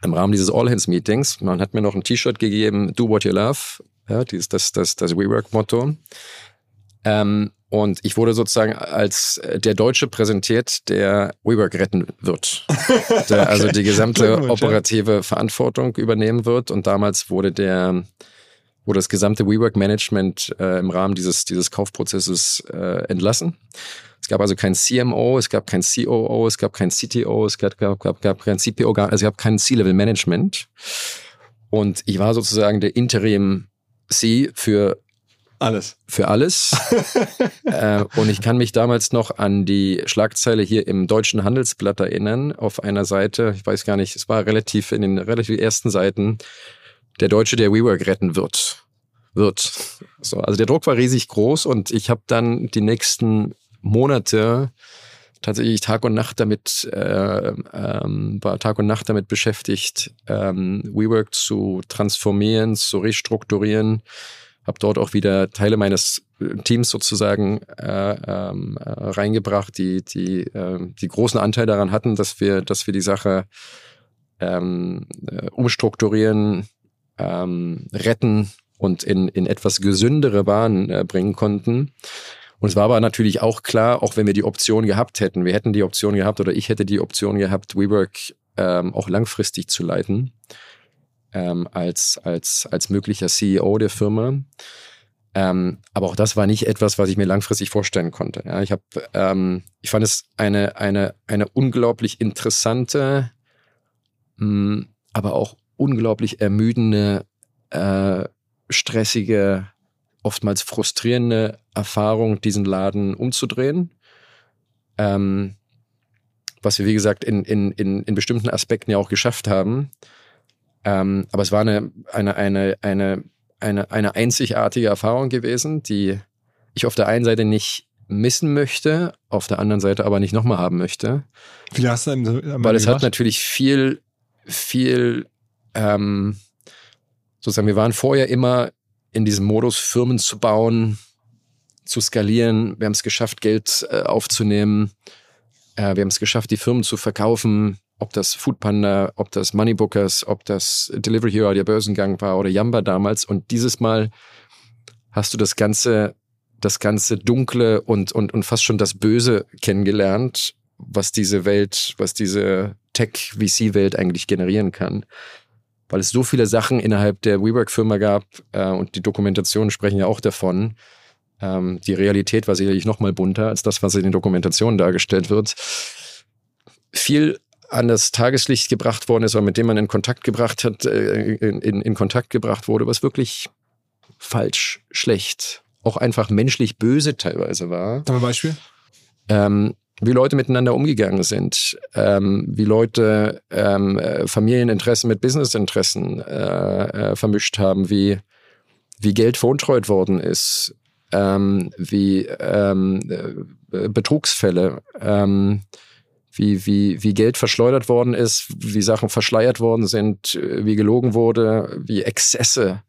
im Rahmen dieses All-Hands-Meetings. Man hat mir noch ein T-Shirt gegeben, Do What You Love. Ja, dieses, das, das, das WeWork-Motto. Ähm, und ich wurde sozusagen als äh, der Deutsche präsentiert, der WeWork retten wird. Der okay. also die gesamte operative ja. Verantwortung übernehmen wird. Und damals wurde der, wurde das gesamte WeWork-Management äh, im Rahmen dieses, dieses Kaufprozesses äh, entlassen. Es gab also kein CMO, es gab kein COO, es gab kein CTO, es gab, gab, gab, gab kein CPO, also es gab kein C-Level-Management. Und ich war sozusagen der Interim C für alles. Für alles. äh, und ich kann mich damals noch an die Schlagzeile hier im Deutschen Handelsblatt erinnern. Auf einer Seite, ich weiß gar nicht, es war relativ in den relativ ersten Seiten, der Deutsche, der WeWork retten wird. Wird. So, also der Druck war riesig groß und ich habe dann die nächsten Monate tatsächlich Tag und Nacht damit äh, ähm, war Tag und Nacht damit beschäftigt, ähm, WeWork zu transformieren, zu restrukturieren, habe dort auch wieder Teile meines äh, Teams sozusagen äh, ähm, äh, reingebracht, die die äh, die großen Anteil daran hatten, dass wir dass wir die Sache ähm, äh, umstrukturieren, ähm, retten und in in etwas gesündere Bahnen äh, bringen konnten. Und es war aber natürlich auch klar, auch wenn wir die Option gehabt hätten, wir hätten die Option gehabt oder ich hätte die Option gehabt, WeWork ähm, auch langfristig zu leiten ähm, als, als, als möglicher CEO der Firma. Ähm, aber auch das war nicht etwas, was ich mir langfristig vorstellen konnte. Ja, ich habe, ähm, ich fand es eine eine eine unglaublich interessante, mh, hm, aber auch unglaublich ermüdende, äh, stressige, oftmals frustrierende Erfahrung, diesen Laden umzudrehen. Ähm, was wir, wie gesagt, in, in, in, in bestimmten Aspekten ja auch geschafft haben. Ähm, aber es war eine, eine, eine, eine, eine, eine einzigartige Erfahrung gewesen, die ich auf der einen Seite nicht missen möchte, auf der anderen Seite aber nicht nochmal haben möchte. Wie hast du denn Weil es hat natürlich viel, viel, ähm, sozusagen, wir waren vorher immer in diesem Modus, Firmen zu bauen, zu skalieren. Wir haben es geschafft, Geld äh, aufzunehmen. Äh, wir haben es geschafft, die Firmen zu verkaufen, ob das Foodpanda, ob das Moneybookers, ob das Delivery Hero, der Börsengang war oder Yamba damals. Und dieses Mal hast du das ganze, das ganze Dunkle und, und, und fast schon das Böse kennengelernt, was diese Welt, was diese Tech-VC-Welt eigentlich generieren kann. Weil es so viele Sachen innerhalb der WeWork-Firma gab äh, und die Dokumentationen sprechen ja auch davon, ähm, die Realität war sicherlich noch mal bunter als das, was in den Dokumentationen dargestellt wird. Viel an das Tageslicht gebracht worden ist oder mit dem man in Kontakt gebracht hat, äh, in, in, Kontakt gebracht wurde, was wirklich falsch, schlecht, auch einfach menschlich böse teilweise war. Ein Beispiel? Ähm, wie Leute miteinander umgegangen sind, ähm, wie Leute ähm, äh, Familieninteressen mit Businessinteressen äh, äh, vermischt haben, wie, wie Geld veruntreut worden ist, ähm, wie ähm, äh, Betrugsfälle, ähm, wie, wie, wie Geld verschleudert worden ist, wie Sachen verschleiert worden sind, äh, wie gelogen wurde, wie Exzesse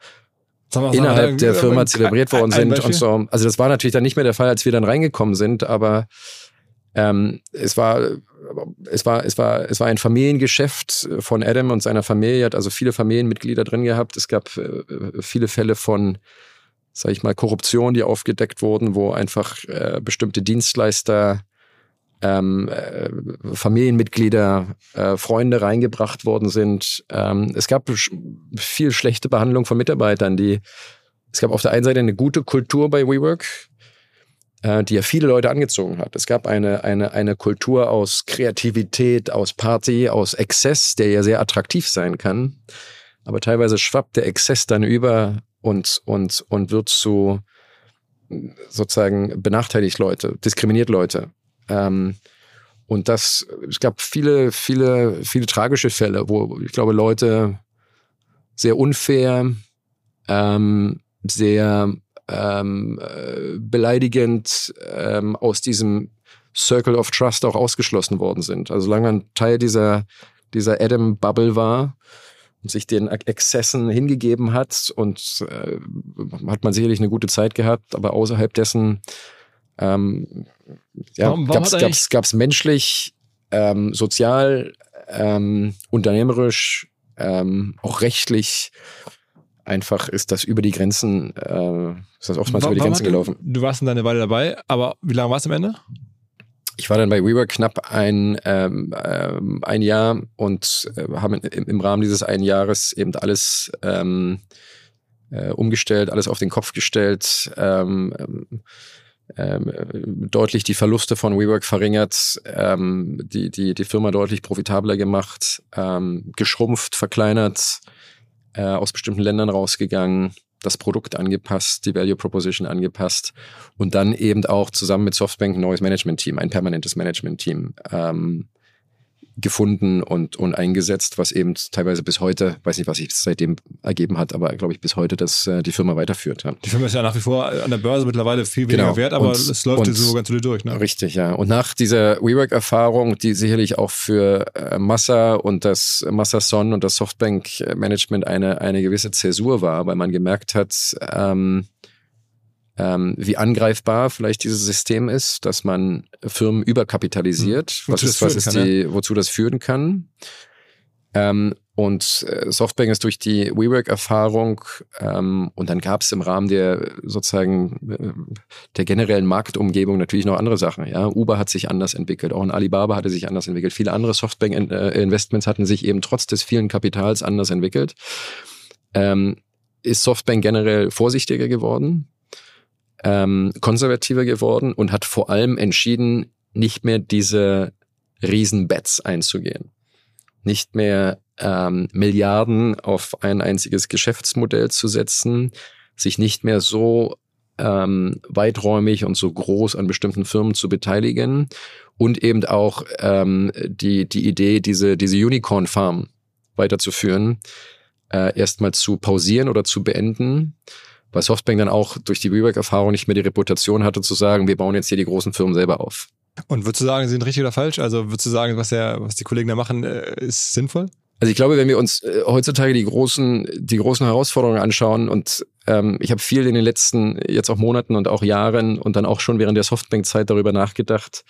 mal, innerhalb der Firma zelebriert worden sind und so. Also das war natürlich dann nicht mehr der Fall, als wir dann reingekommen sind, aber ähm, es war es war es war es war ein Familiengeschäft von Adam und seiner Familie, hat also viele Familienmitglieder drin gehabt. Es gab äh, viele Fälle von sage ich mal, Korruption, die aufgedeckt wurden, wo einfach äh, bestimmte Dienstleister, ähm, äh, Familienmitglieder, äh, Freunde reingebracht worden sind. Ähm, es gab viel schlechte Behandlung von Mitarbeitern, die es gab auf der einen Seite eine gute Kultur bei WeWork, äh, die ja viele Leute angezogen hat. Es gab eine, eine, eine Kultur aus Kreativität, aus Party, aus Exzess, der ja sehr attraktiv sein kann. Aber teilweise schwappt der Exzess dann über und, und, und wird zu sozusagen benachteiligt Leute, diskriminiert Leute. Ähm, und das, es gab viele, viele, viele tragische Fälle, wo ich glaube, Leute sehr unfair, ähm, sehr ähm, äh, beleidigend ähm, aus diesem Circle of Trust auch ausgeschlossen worden sind. Also solange ein Teil dieser, dieser Adam-Bubble war, und sich den Exzessen hingegeben hat und äh, hat man sicherlich eine gute Zeit gehabt, aber außerhalb dessen ähm, ja, warum, warum gab's, menschlich, ähm, sozial, ähm, unternehmerisch, ähm, auch rechtlich einfach ist das über die Grenzen, äh, ist das oftmals über die Grenzen gelaufen. Du warst dann eine Weile dabei, aber wie lange warst du am Ende? ich war dann bei WeWork knapp ein, ähm, ähm, ein Jahr und äh, haben im, im, Rahmen dieses einen Jahres eben alles ähm, äh, umgestellt, alles auf den Kopf gestellt, ähm, ähm, deutlich die Verluste von WeWork verringert, ähm, die, die, die Firma deutlich profitabler gemacht, ähm, geschrumpft, verkleinert, äh, aus bestimmten Ländern rausgegangen das Produkt angepasst, die Value Proposition angepasst und dann eben auch zusammen mit Softbank ein neues Management-Team, ein permanentes Management-Team ähm, gefunden und, und eingesetzt, was eben teilweise bis heute, weiß nicht, was sich seitdem ergeben hat, aber glaube ich bis heute, dass äh, die Firma weiterführt. Ja. Die Firma ist ja nach wie vor an der Börse mittlerweile viel weniger genau. wert, aber und, es läuft und, so ganz gut durch. Ne? Richtig, ja. Und nach dieser WeWork-Erfahrung, die sicherlich auch für äh, Massa und das Massa Son und das Softbank-Management eine, eine gewisse Zäsur war, weil man gemerkt hat, ähm, ähm, wie angreifbar vielleicht dieses System ist, dass man Firmen überkapitalisiert, mhm. was ist, was ist kann, die, ja. wozu das führen kann. Ähm, und äh, Softbank ist durch die WeWork-Erfahrung ähm, und dann gab es im Rahmen der sozusagen äh, der generellen Marktumgebung natürlich noch andere Sachen. Ja, Uber hat sich anders entwickelt, auch ein Alibaba hatte sich anders entwickelt. Viele andere Softbank-Investments hatten sich eben trotz des vielen Kapitals anders entwickelt. Ähm, ist Softbank generell vorsichtiger geworden ähm, konservativer geworden und hat vor allem entschieden, nicht mehr diese Riesenbets einzugehen. Nicht mehr ähm, Milliarden auf ein einziges Geschäftsmodell zu setzen, sich nicht mehr so ähm, weiträumig und so groß an bestimmten Firmen zu beteiligen und eben auch ähm, die, die Idee, diese, diese Unicorn-Farm weiterzuführen, äh, erstmal zu pausieren oder zu beenden, weil Softbank dann auch durch die WeWork-Erfahrung nicht mehr die Reputation hatte zu sagen, wir bauen jetzt hier die großen Firmen selber auf. Und würdest du sagen, sie sind richtig oder falsch? Also würdest du sagen, was, der, was die Kollegen da machen, äh, ist sinnvoll? Also ich glaube, wenn wir uns äh, heutzutage die großen, die großen Herausforderungen anschauen und ähm, ich habe viel in den letzten jetzt auch Monaten und auch Jahren und dann auch schon während der Softbank-Zeit darüber nachgedacht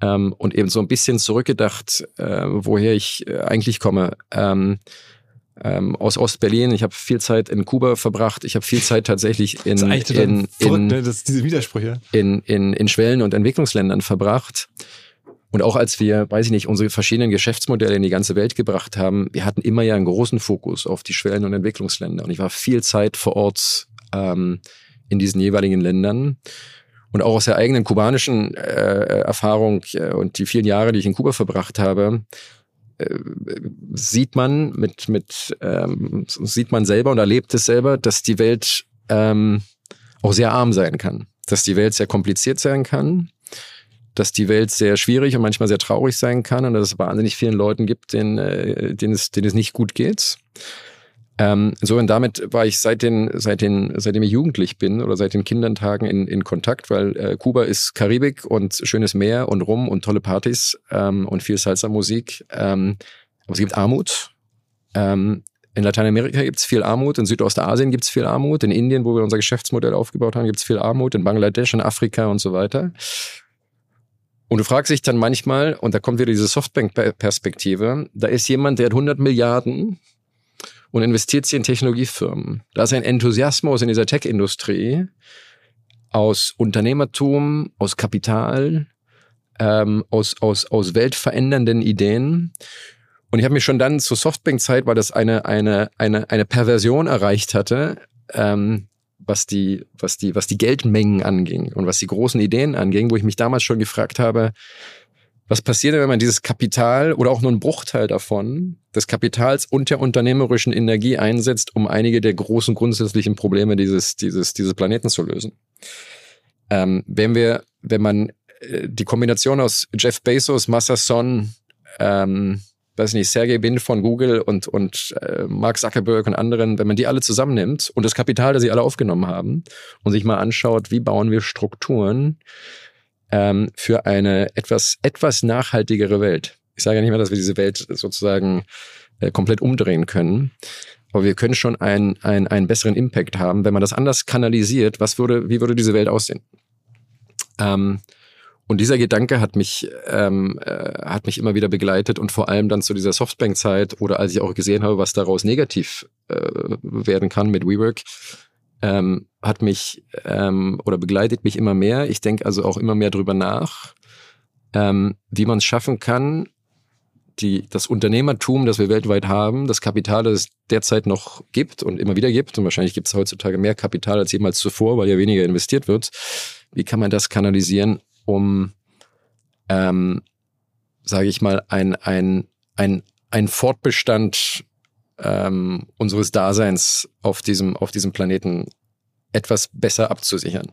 ähm, und eben so ein bisschen zurückgedacht, äh, woher ich äh, eigentlich komme. Ähm, ähm, aus Ostberlin. Ich habe viel Zeit in Kuba verbracht. Ich habe viel Zeit tatsächlich in, das in, in, ne? das diese Widersprüche. In, in, in Schwellen- und Entwicklungsländern verbracht. Und auch als wir, weiß ich nicht, unsere verschiedenen Geschäftsmodelle in die ganze Welt gebracht haben, wir hatten immer ja einen großen Fokus auf die Schwellen- und Entwicklungsländer. Und ich war viel Zeit vor Ort ähm, in diesen jeweiligen Ländern. Und auch aus der eigenen kubanischen äh, Erfahrung äh, und die vielen Jahre, die ich in Kuba verbracht habe, äh, sieht man mit, mit ähm, sieht man selber und erlebt es selber, dass die Welt ähm, auch sehr arm sein kann. Dass die Welt sehr kompliziert sein kann, dass die Welt sehr schwierig und manchmal sehr traurig sein kann und dass es wahnsinnig vielen Leuten gibt, denen, äh, denen, es, denen es nicht gut geht. Ähm, so und damit war ich seit den, seit den, seitdem ich jugendlich bin oder seit den Kindertagen in, in Kontakt, weil äh, Kuba ist Karibik und schönes Meer und Rum und tolle Partys ähm, und viel Salsa-Musik. Ähm, aber es gibt Armut. Ähm, in Lateinamerika gibt es viel Armut, in Südostasien gibt es viel Armut, in Indien, wo wir unser Geschäftsmodell aufgebaut haben, gibt es viel Armut, in Bangladesch, in Afrika und so weiter. Und du fragst dich dann manchmal, und da kommt wieder diese Softbank-Perspektive, da ist jemand, der hat 100 Milliarden und investiert sie in Technologiefirmen. Da ist ein Enthusiasmus in dieser Tech-Industrie aus Unternehmertum, aus Kapital, ähm, aus, aus, aus weltverändernden Ideen. Und ich habe mich schon dann zur Softbank-Zeit, weil das eine, eine, eine, eine Perversion erreicht hatte, ähm, was die, was die, was die Geldmengen anging und was die großen Ideen anging, wo ich mich damals schon gefragt habe, was passiert denn, wenn man dieses Kapital oder auch nur einen Bruchteil davon, des Kapitals und der unternehmerischen Energie einsetzt, um einige der großen grundsätzlichen Probleme dieses, dieses, dieses Planeten zu lösen? Ähm, wenn wir, wenn man äh, die Kombination aus Jeff Bezos, Massa Son, ähm, weiß nicht, Sergey Bin von Google und, und äh, Mark Zuckerberg und anderen, wenn man die alle zusammennimmt und das Kapital, das sie alle aufgenommen haben und sich mal anschaut, wie bauen wir Strukturen, ähm, für eine etwas, etwas nachhaltigere Welt. Ich sage ja nicht mehr, dass wir diese Welt sozusagen äh, komplett umdrehen können. Aber wir können schon einen, einen, einen besseren Impact haben, wenn man das anders kanalisiert. Was würde, wie würde diese Welt aussehen? Ähm, und dieser Gedanke hat mich, ähm, äh, hat mich immer wieder begleitet und vor allem dann zu dieser Softbank-Zeit oder als ich auch gesehen habe, was daraus negativ äh, werden kann mit WeWork, ähm, hat mich ähm, oder begleitet mich immer mehr. Ich denke also auch immer mehr drüber nach, ähm, wie man es schaffen kann, die, das Unternehmertum, das wir weltweit haben, das Kapital, das es derzeit noch gibt und immer wieder gibt, und wahrscheinlich gibt es heutzutage mehr Kapital als jemals zuvor, weil ja weniger investiert wird, wie kann man das kanalisieren, um, ähm, sage ich mal, ein, ein, ein, ein Fortbestand ähm, unseres Daseins auf diesem, auf diesem Planeten etwas besser abzusichern.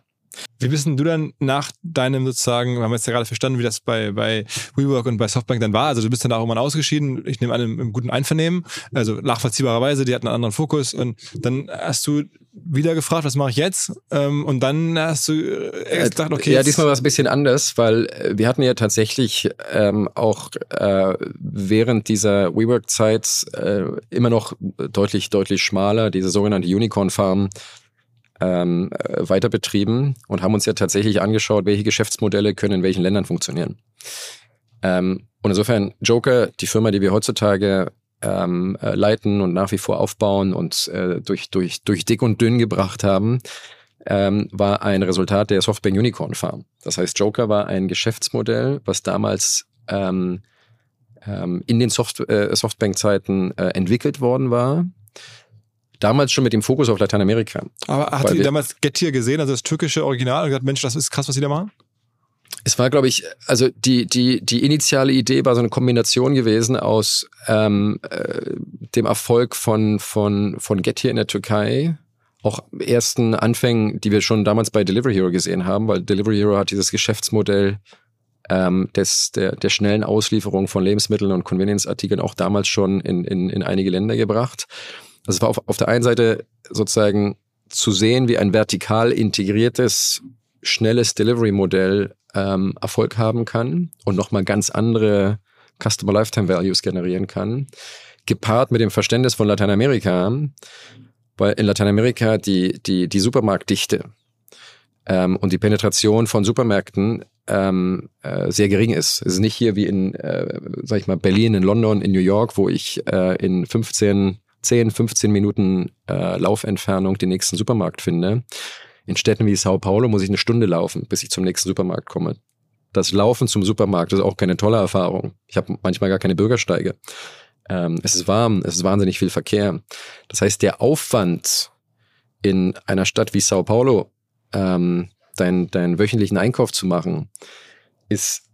Wie bist denn du dann nach deinem sozusagen, wir haben jetzt ja gerade verstanden, wie das bei, bei WeWork und bei Softbank dann war. Also du bist dann auch irgendwann ausgeschieden, ich nehme an, im, im guten Einvernehmen, also nachvollziehbarerweise, die hatten einen anderen Fokus und dann hast du wieder gefragt, was mache ich jetzt? Ähm, und dann hast du äh, gedacht, okay. Ja, diesmal war es ein bisschen anders, weil äh, wir hatten ja tatsächlich ähm, auch äh, während dieser WeWork-Zeit äh, immer noch deutlich, deutlich schmaler, diese sogenannte Unicorn-Farm ähm, äh, weiter betrieben und haben uns ja tatsächlich angeschaut, welche Geschäftsmodelle können in welchen Ländern funktionieren. Ähm, und insofern Joker, die Firma, die wir heutzutage ähm, äh, leiten und nach wie vor aufbauen und äh, durch, durch, durch dick und dünn gebracht haben, ähm, war ein Resultat der Softbank Unicorn Farm. Das heißt, Joker war ein Geschäftsmodell, was damals ähm, ähm, in den Soft äh, Softbank-Zeiten äh, entwickelt worden war, damals schon mit dem Fokus auf Lateinamerika. Aber hat wir- damals Getir gesehen, also das türkische Original, und gesagt, Mensch, das ist krass, was die da machen? Es war, glaube ich, also die, die, die initiale Idee war so eine Kombination gewesen aus ähm, äh, dem Erfolg von, von, von Getir in der Türkei, auch ersten Anfängen, die wir schon damals bei Delivery Hero gesehen haben, weil Delivery Hero hat dieses Geschäftsmodell ähm, des, der, der schnellen Auslieferung von Lebensmitteln und Convenience-Artikeln auch damals schon in, in, in einige Länder gebracht. Also es war auf, auf der einen Seite sozusagen zu sehen, wie ein vertikal integriertes, schnelles Delivery-Modell ähm, Erfolg haben kann und nochmal ganz andere Customer Lifetime Values generieren kann, gepaart mit dem Verständnis von Lateinamerika, weil in Lateinamerika die, die, die Supermarktdichte ähm, und die Penetration von Supermärkten ähm, äh, sehr gering ist. Es ist nicht hier wie in, äh, sag ich mal, Berlin, in London, in New York, wo ich äh, in 15, 10, 15 Minuten äh, Laufentfernung den nächsten Supermarkt finde. In Städten wie Sao Paulo muss ich eine Stunde laufen, bis ich zum nächsten Supermarkt komme. Das Laufen zum Supermarkt ist auch keine tolle Erfahrung. Ich habe manchmal gar keine Bürgersteige. Ähm, es ist warm, es ist wahnsinnig viel Verkehr. Das heißt, der Aufwand in einer Stadt wie Sao Paulo, ähm, deinen deinen wöchentlichen Einkauf zu machen, ist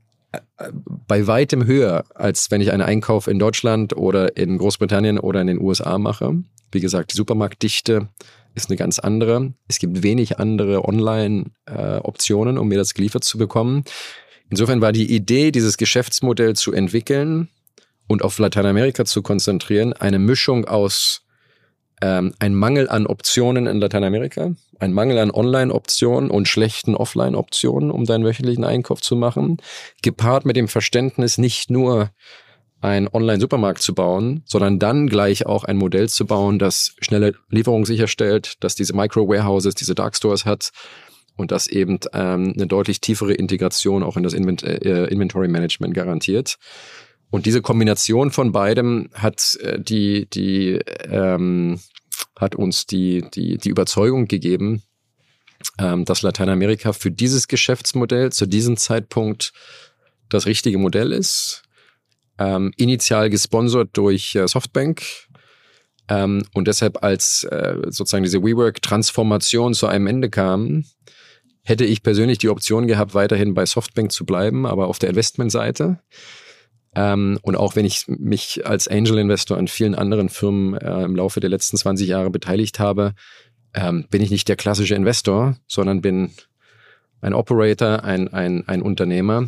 bei weitem höher, als wenn ich einen Einkauf in Deutschland oder in Großbritannien oder in den USA mache. Wie gesagt, die Supermarktdichte ist eine ganz andere. Es gibt wenig andere Online-Optionen, um mir das geliefert zu bekommen. Insofern war die Idee, dieses Geschäftsmodell zu entwickeln und auf Lateinamerika zu konzentrieren, eine Mischung aus ähm, ein Mangel an Optionen in Lateinamerika, ein Mangel an Online-Optionen und schlechten Offline-Optionen, um deinen wöchentlichen Einkauf zu machen, gepaart mit dem Verständnis, nicht nur einen Online-Supermarkt zu bauen, sondern dann gleich auch ein Modell zu bauen, das schnelle Lieferung sicherstellt, dass diese Micro-Warehouses, diese Dark-Stores hat und das eben ähm, eine deutlich tiefere Integration auch in das Invent äh, Inventory-Management garantiert. Und diese Kombination von beidem hat äh, die, die ähm, hat uns die, die, die Überzeugung gegeben, ähm, dass Lateinamerika für dieses Geschäftsmodell zu diesem Zeitpunkt das richtige Modell ist. Ähm, initial gesponsert durch äh, Softbank ähm, und deshalb als äh, sozusagen diese WeWork-Transformation zu einem Ende kam, hätte ich persönlich die Option gehabt, weiterhin bei Softbank zu bleiben, aber auf der Investmentseite. Ähm, und auch wenn ich mich als Angel-Investor an vielen anderen Firmen äh, im Laufe der letzten 20 Jahre beteiligt habe, ähm, bin ich nicht der klassische Investor, sondern bin ein Operator, ein, ein, ein Unternehmer.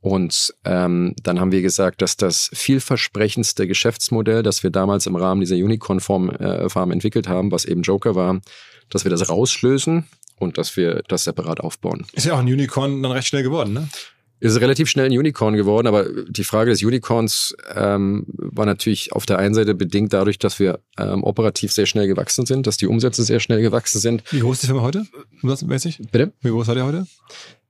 Und ähm, dann haben wir gesagt, dass das vielversprechendste Geschäftsmodell, das wir damals im Rahmen dieser Unicorn-Farm äh, entwickelt haben, was eben Joker war, dass wir das rauslösen und dass wir das separat aufbauen. Ist ja auch ein Unicorn dann recht schnell geworden, ne? Ist relativ schnell ein Unicorn geworden, aber die Frage des Unicorns ähm, war natürlich auf der einen Seite bedingt dadurch, dass wir ähm, operativ sehr schnell gewachsen sind, dass die Umsätze sehr schnell gewachsen sind. Wie groß ist die Firma heute? Umsatzmäßig? Bitte? Wie groß seid ihr heute?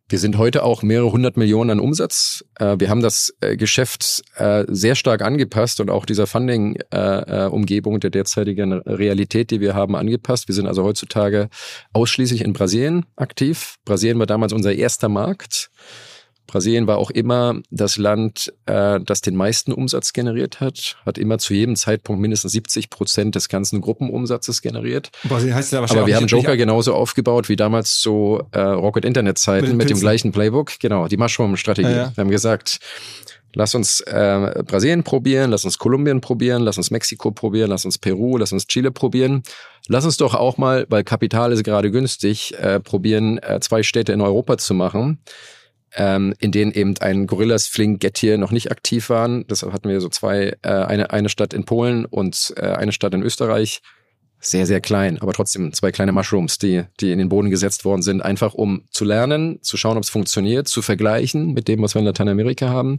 Wir sind heute auch mehrere hundert Millionen an Umsatz. Äh, wir haben das äh, Geschäft äh, sehr stark angepasst und auch dieser Funding-Umgebung der derzeitigen Realität, die wir haben, angepasst. Wir sind also heutzutage ausschließlich in Brasilien aktiv. Brasilien war damals unser erster Markt. Brasilien war auch immer das Land, äh, das den meisten Umsatz generiert hat, hat immer zu jedem Zeitpunkt mindestens 70 Prozent des ganzen Gruppenumsatzes generiert. Brasilien heißt ja wahrscheinlich Aber wir haben Joker genauso aufgebaut wie damals zu äh, Rocket Internet Zeiten Mit den mit, dem gleichen Playbook. Genau, die Mushroom-Strategie. Ja, ja. Wir haben gesagt, lass uns äh, Brasilien probieren, lass uns Kolumbien probieren, lass uns Mexiko probieren, lass uns Peru, lass uns Chile probieren. Lass uns doch auch mal, weil Kapital ist gerade günstig, äh, probieren, äh, zwei Städte in Europa zu machen ähm, in denen eben ein Gorillas, Flink, Gettier noch nicht aktiv waren. Deshalb hatten wir so zwei, äh, eine, eine Stadt in Polen und äh, eine Stadt in Österreich. Sehr, sehr klein, aber trotzdem zwei kleine Mushrooms, die, die in den Boden gesetzt worden sind, einfach um zu lernen, zu schauen, ob es funktioniert, zu vergleichen mit dem, was wir in Lateinamerika haben.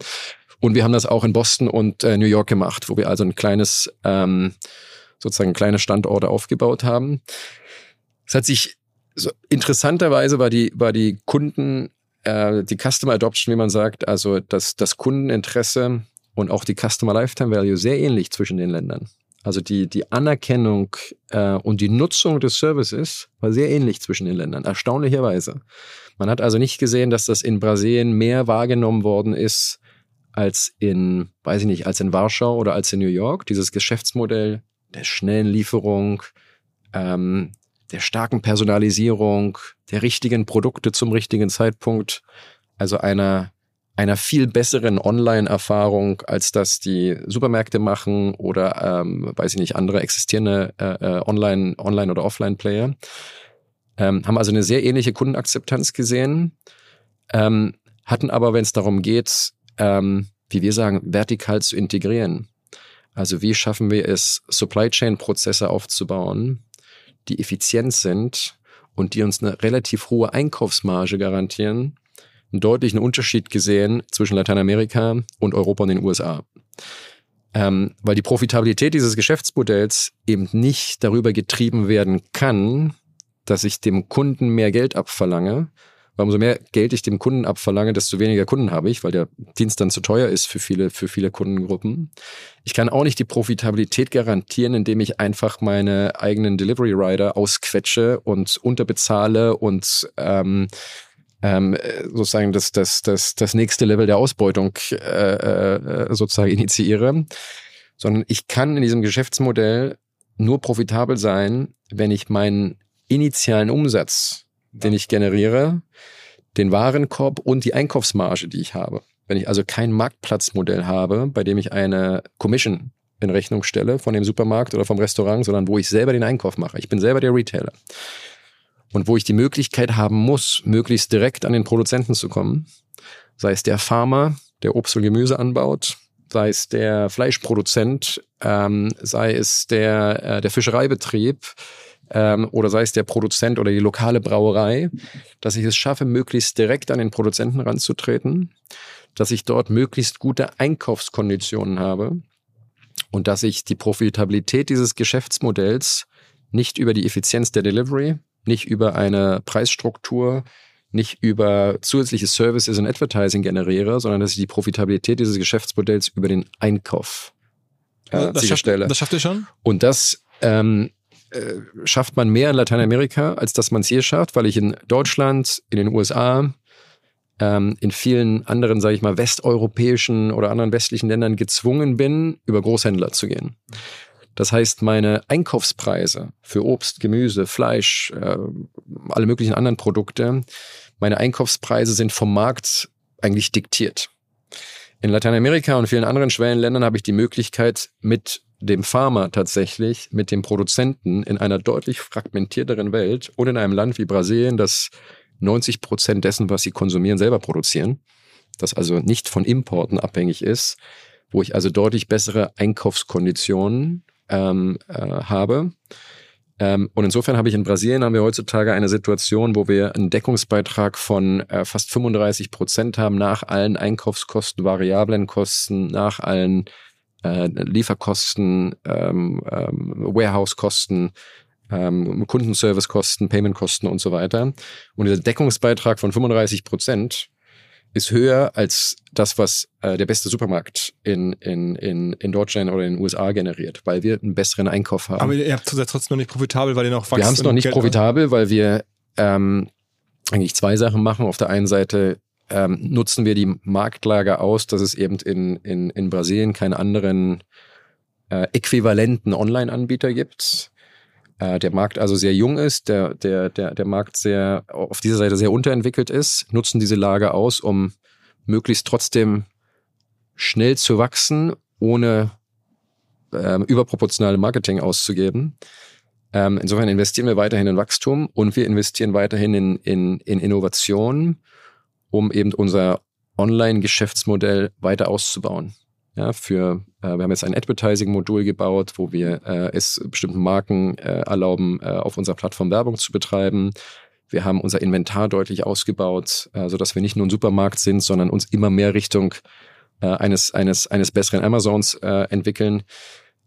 Und wir haben das auch in Boston und äh, New York gemacht, wo wir also ein kleines, ähm, sozusagen kleine Standorte aufgebaut haben. Es hat sich so, interessanterweise war die, war die Kunden, äh, die Customer Adoption, wie man sagt, also das, das Kundeninteresse und auch die Customer Lifetime Value sehr ähnlich zwischen den Ländern. Also die, die Anerkennung äh, und die Nutzung des Services war sehr ähnlich zwischen den Ländern, erstaunlicherweise. Man hat also nicht gesehen, dass das in Brasilien mehr wahrgenommen worden ist als in, weiß ich nicht, als in Warschau oder als in New York. Dieses Geschäftsmodell der schnellen Lieferung, ähm, der starken Personalisierung, der richtigen Produkte zum richtigen Zeitpunkt, also einer einer viel besseren Online-Erfahrung, als das die Supermärkte machen oder, ähm, weiß ich nicht, andere existierende äh, äh, Online, Online- oder Offline-Player. Ähm, haben also eine sehr ähnliche Kundenakzeptanz gesehen, ähm, hatten aber, wenn es darum geht, ähm, wie wir sagen, vertikal zu integrieren. Also wie schaffen wir es, Supply Chain-Prozesse aufzubauen, die effizient sind und die uns eine relativ hohe Einkaufsmarge garantieren, einen deutlichen Unterschied gesehen zwischen Lateinamerika und Europa und den USA. Ähm, weil die Profitabilität dieses Geschäftsmodells eben nicht darüber getrieben werden kann, dass ich dem Kunden mehr Geld abverlange, weil umso mehr Geld ich dem Kunden abverlange, desto weniger Kunden habe ich, weil der Dienst dann zu teuer ist für viele, für viele Kundengruppen. Ich kann auch nicht die Profitabilität garantieren, indem ich einfach meine eigenen Delivery Rider ausquetsche und unterbezahle und ähm, ähm, sozusagen das, das, das, das nächste Level der Ausbeutung äh, äh, sozusagen initiiere, sondern ich kann in diesem Geschäftsmodell nur profitabel sein, wenn ich meinen initialen Umsatz den ich generiere, den Warenkorb und die Einkaufsmarge, die ich habe. Wenn ich also kein Marktplatzmodell habe, bei dem ich eine Commission in Rechnung stelle von dem Supermarkt oder vom Restaurant, sondern wo ich selber den Einkauf mache. Ich bin selber der Retailer. Und wo ich die Möglichkeit haben muss, möglichst direkt an den Produzenten zu kommen, sei es der Farmer, der Obst und Gemüse anbaut, sei es der Fleischproduzent, ähm, sei es der, äh, der Fischereibetrieb, ähm, oder sei es der Produzent oder die lokale Brauerei, dass ich es schaffe, möglichst direkt an den Produzenten ranzutreten, dass ich dort möglichst gute Einkaufskonditionen habe und dass ich die Profitabilität dieses Geschäftsmodells nicht über die Effizienz der Delivery, nicht über eine Preisstruktur, nicht über zusätzliche Services und Advertising generiere, sondern dass ich die Profitabilität dieses Geschäftsmodells über den Einkauf äh, das, schafft, das schafft ihr schon? Und das ähm, äh, schafft man mehr in Lateinamerika, als dass man es hier schafft, weil ich in Deutschland, in den USA, ähm, in vielen anderen, sage ich mal, westeuropäischen oder anderen westlichen Ländern gezwungen bin, über Großhändler zu gehen. Das heißt, meine Einkaufspreise für Obst, Gemüse, Fleisch, äh, alle möglichen anderen Produkte, meine Einkaufspreise sind vom Markt eigentlich diktiert. In Lateinamerika und vielen anderen Schwellenländern habe ich die Möglichkeit, mit dem Farmer tatsächlich mit dem Produzenten in einer deutlich fragmentierteren Welt und in einem Land wie Brasilien, das 90 Prozent dessen, was sie konsumieren, selber produzieren, das also nicht von Importen abhängig ist, wo ich also deutlich bessere Einkaufskonditionen ähm, äh, habe. Ähm, und insofern habe ich in Brasilien haben wir heutzutage eine Situation, wo wir einen Deckungsbeitrag von äh, fast 35 Prozent haben nach allen Einkaufskosten, variablen Kosten, nach allen äh, Lieferkosten, ähm, ähm, Warehouse-Kosten, ähm, Kundenservice-Kosten, Payment-Kosten und so weiter. Und dieser Deckungsbeitrag von 35 Prozent ist höher als das, was äh, der beste Supermarkt in, in, in, in Deutschland oder in den USA generiert, weil wir einen besseren Einkauf haben. Aber ihr habt es trotzdem noch nicht profitabel, weil ihr noch wachst. Wir haben es noch nicht Geld profitabel, weil wir ähm, eigentlich zwei Sachen machen. Auf der einen Seite ähm, nutzen wir die Marktlage aus, dass es eben in, in, in Brasilien keine anderen äh, äquivalenten Online-Anbieter gibt. Äh, der Markt also sehr jung ist, der, der, der, der Markt sehr auf dieser Seite sehr unterentwickelt ist, nutzen diese Lage aus, um möglichst trotzdem schnell zu wachsen, ohne ähm, überproportionale Marketing auszugeben. Ähm, insofern investieren wir weiterhin in Wachstum und wir investieren weiterhin in, in, in Innovation um eben unser Online-Geschäftsmodell weiter auszubauen. Ja, für, äh, wir haben jetzt ein Advertising-Modul gebaut, wo wir äh, es bestimmten Marken äh, erlauben, äh, auf unserer Plattform Werbung zu betreiben. Wir haben unser Inventar deutlich ausgebaut, äh, sodass wir nicht nur ein Supermarkt sind, sondern uns immer mehr Richtung äh, eines, eines, eines besseren Amazons äh, entwickeln.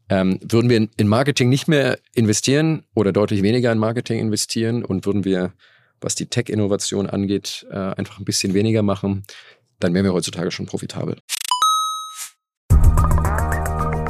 Ähm, würden wir in, in Marketing nicht mehr investieren oder deutlich weniger in Marketing investieren und würden wir was die Tech-Innovation angeht, äh, einfach ein bisschen weniger machen, dann wären wir heutzutage schon profitabel.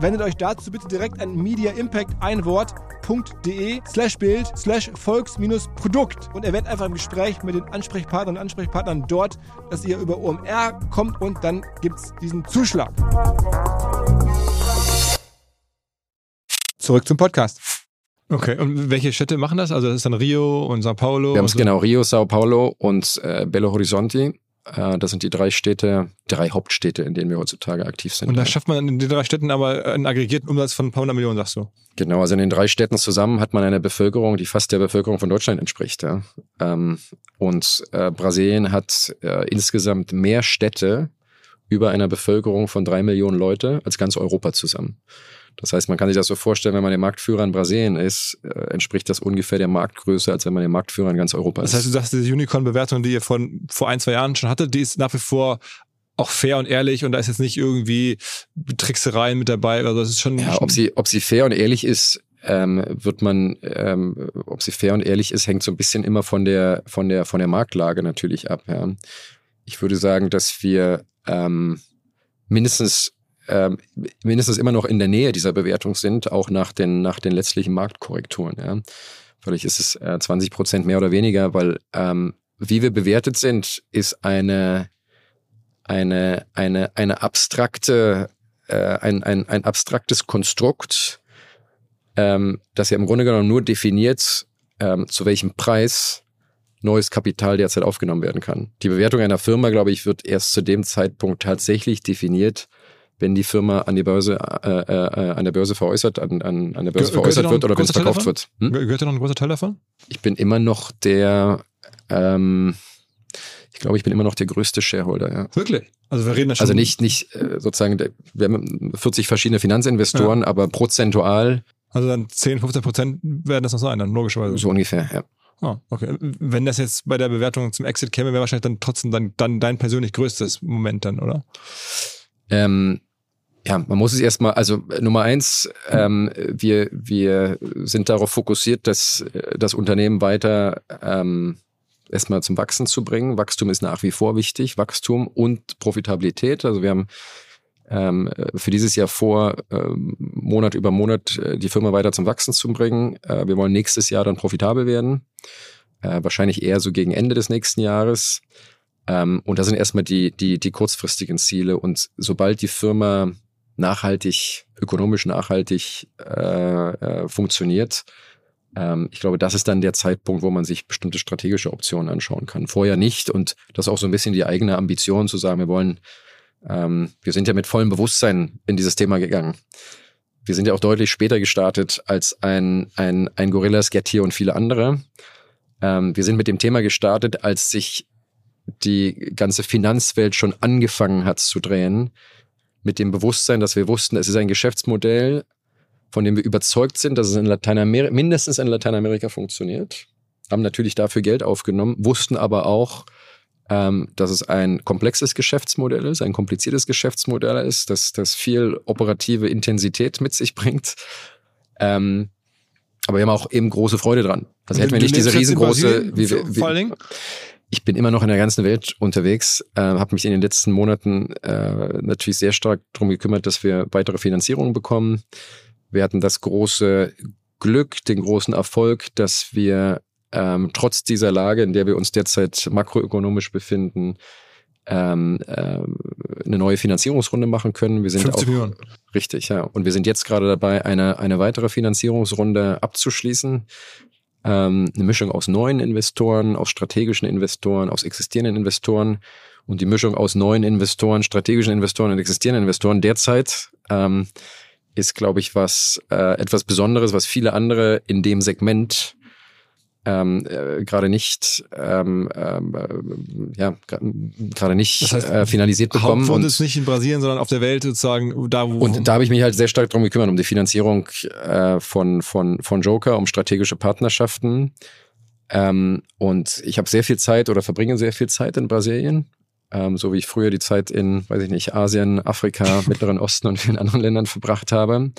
Wendet euch dazu bitte direkt an Media Impact ein Wort www.ftf.de slash Bild slash Volks-Produkt und erwähnt einfach im Gespräch mit den Ansprechpartnern und Ansprechpartnern dort, dass ihr über OMR kommt und dann gibt es diesen Zuschlag. Zurück zum Podcast. Okay, und welche Städte machen das? Also das ist dann Rio und Sao Paulo? Wir haben es so. genau, Rio, Sao Paulo und äh, Belo Horizonte. Äh, das sind die drei Städte, drei Hauptstädte, in denen wir heutzutage aktiv sind. Und da schafft man in den drei Städten aber einen aggregierten Umsatz von ein paar hundert Millionen, sagst du? Genau, also in den drei Städten zusammen hat man eine Bevölkerung, die fast der Bevölkerung von Deutschland entspricht. Ja. Ähm, und äh, Brasilien hat äh, insgesamt mehr Städte über einer Bevölkerung von drei Millionen Leute als ganz Europa zusammen. Das heißt, man kann sich das so vorstellen, wenn man der Marktführer in Brasilien ist, äh, entspricht das ungefähr der Marktgröße, als wenn man der Marktführer in ganz Europa ist. Das heißt, du sagst, diese Unicorn-Bewertung, die ihr von vor ein, zwei Jahren schon hattet, die ist nach wie vor auch fair und ehrlich und da ist jetzt nicht irgendwie Tricksereien mit dabei. Also das ist schon. Ja, ob sie, ob sie fair und ehrlich ist, ähm, wird man, ähm, ob sie fair und ehrlich ist, hängt so ein bisschen immer von der, von der, von der Marktlage natürlich ab. Ja. Ich würde sagen, dass wir ähm, mindestens ähm, mindestens immer noch in der Nähe dieser Bewertung sind, auch nach den, nach den letztlichen Marktkorrekturen. Ja. Vielleicht ist es äh, 20 Prozent mehr oder weniger, weil ähm, wie wir bewertet sind, ist eine, eine, eine, eine abstrakte, äh, ein, ein, ein abstraktes Konstrukt, ähm, das ja im Grunde genommen nur definiert, ähm, zu welchem Preis neues Kapital derzeit aufgenommen werden kann. Die Bewertung einer Firma, glaube ich, wird erst zu dem Zeitpunkt tatsächlich definiert, wenn die Firma an die Börse, äh, äh, an der Börse veräußert, an, an, an der Börse Ge- veräußert wird oder wenn es verkauft wird. Hm? Ge- Gehört da noch ein großer Teil davon? Ich bin immer noch der, ähm, ich glaube, ich bin immer noch der größte Shareholder, ja. Wirklich? Also wir reden da schon. Also nicht, nicht äh, sozusagen, wir haben 40 verschiedene Finanzinvestoren, aber prozentual Also dann 10, 15 Prozent werden das noch sein, dann logischerweise. so ungefähr, ja. Ah, okay. Wenn das jetzt bei der Bewertung zum Exit käme, wäre wahrscheinlich dann trotzdem dann, dann dein persönlich größtes Moment dann, oder? Ähm, ja, man muss es erstmal, also äh, Nummer eins, ähm, wir, wir sind darauf fokussiert, dass äh, das Unternehmen weiter ähm, erstmal zum Wachsen zu bringen. Wachstum ist nach wie vor wichtig, Wachstum und Profitabilität. Also wir haben ähm, für dieses Jahr vor, ähm, Monat über Monat äh, die Firma weiter zum Wachsen zu bringen. Äh, wir wollen nächstes Jahr dann profitabel werden. Äh, wahrscheinlich eher so gegen Ende des nächsten Jahres. Ähm, und das sind erstmal die, die, die kurzfristigen Ziele. Und sobald die Firma nachhaltig, ökonomisch nachhaltig äh, äh, funktioniert, ähm, ich glaube, das ist dann der Zeitpunkt, wo man sich bestimmte strategische Optionen anschauen kann. Vorher nicht. Und das ist auch so ein bisschen die eigene Ambition zu sagen, wir wollen, ähm, wir sind ja mit vollem Bewusstsein in dieses Thema gegangen. Wir sind ja auch deutlich später gestartet als ein, ein, ein Gorillas, Getty und viele andere. Ähm, wir sind mit dem Thema gestartet, als sich die ganze Finanzwelt schon angefangen hat zu drehen, mit dem Bewusstsein, dass wir wussten, es ist ein Geschäftsmodell, von dem wir überzeugt sind, dass es in Lateinamerika, mindestens in Lateinamerika funktioniert. Haben natürlich dafür Geld aufgenommen, wussten aber auch, ähm, dass es ein komplexes Geschäftsmodell ist, ein kompliziertes Geschäftsmodell ist, das, das viel operative Intensität mit sich bringt. Ähm, aber wir haben auch eben große Freude dran. Also hätten wir nicht diese riesengroße, wie, wie, vor allen Dingen? Ich bin immer noch in der ganzen Welt unterwegs, äh, habe mich in den letzten Monaten äh, natürlich sehr stark darum gekümmert, dass wir weitere Finanzierungen bekommen. Wir hatten das große Glück, den großen Erfolg, dass wir ähm, trotz dieser Lage, in der wir uns derzeit makroökonomisch befinden, ähm, ähm, eine neue Finanzierungsrunde machen können. Wir sind 50 auch, Millionen. Richtig, ja. Und wir sind jetzt gerade dabei, eine, eine weitere Finanzierungsrunde abzuschließen. Ähm, eine Mischung aus neuen Investoren, aus strategischen Investoren, aus existierenden Investoren. Und die Mischung aus neuen Investoren, strategischen Investoren und existierenden Investoren derzeit ähm, ist, glaube ich, was äh, etwas Besonderes, was viele andere in dem Segment ähm, äh, gerade nicht ähm, ähm, äh, ja gerade nicht Das heißt, äh, finalisiert bekommen Hauptfund und ist nicht in Brasilien, sondern auf der Welt sozusagen da, wo. und da habe ich mich halt sehr stark drum gekümmert, um die Finanzierung äh, von, von, von Joker, um strategische Partnerschaften. Ähm, und ich habe sehr viel Zeit oder verbringe sehr viel Zeit in Brasilien. Ähm, so wie ich früher die Zeit in, weiß ich nicht, Asien, Afrika, Mittleren Osten und vielen anderen Ländern verbracht habe.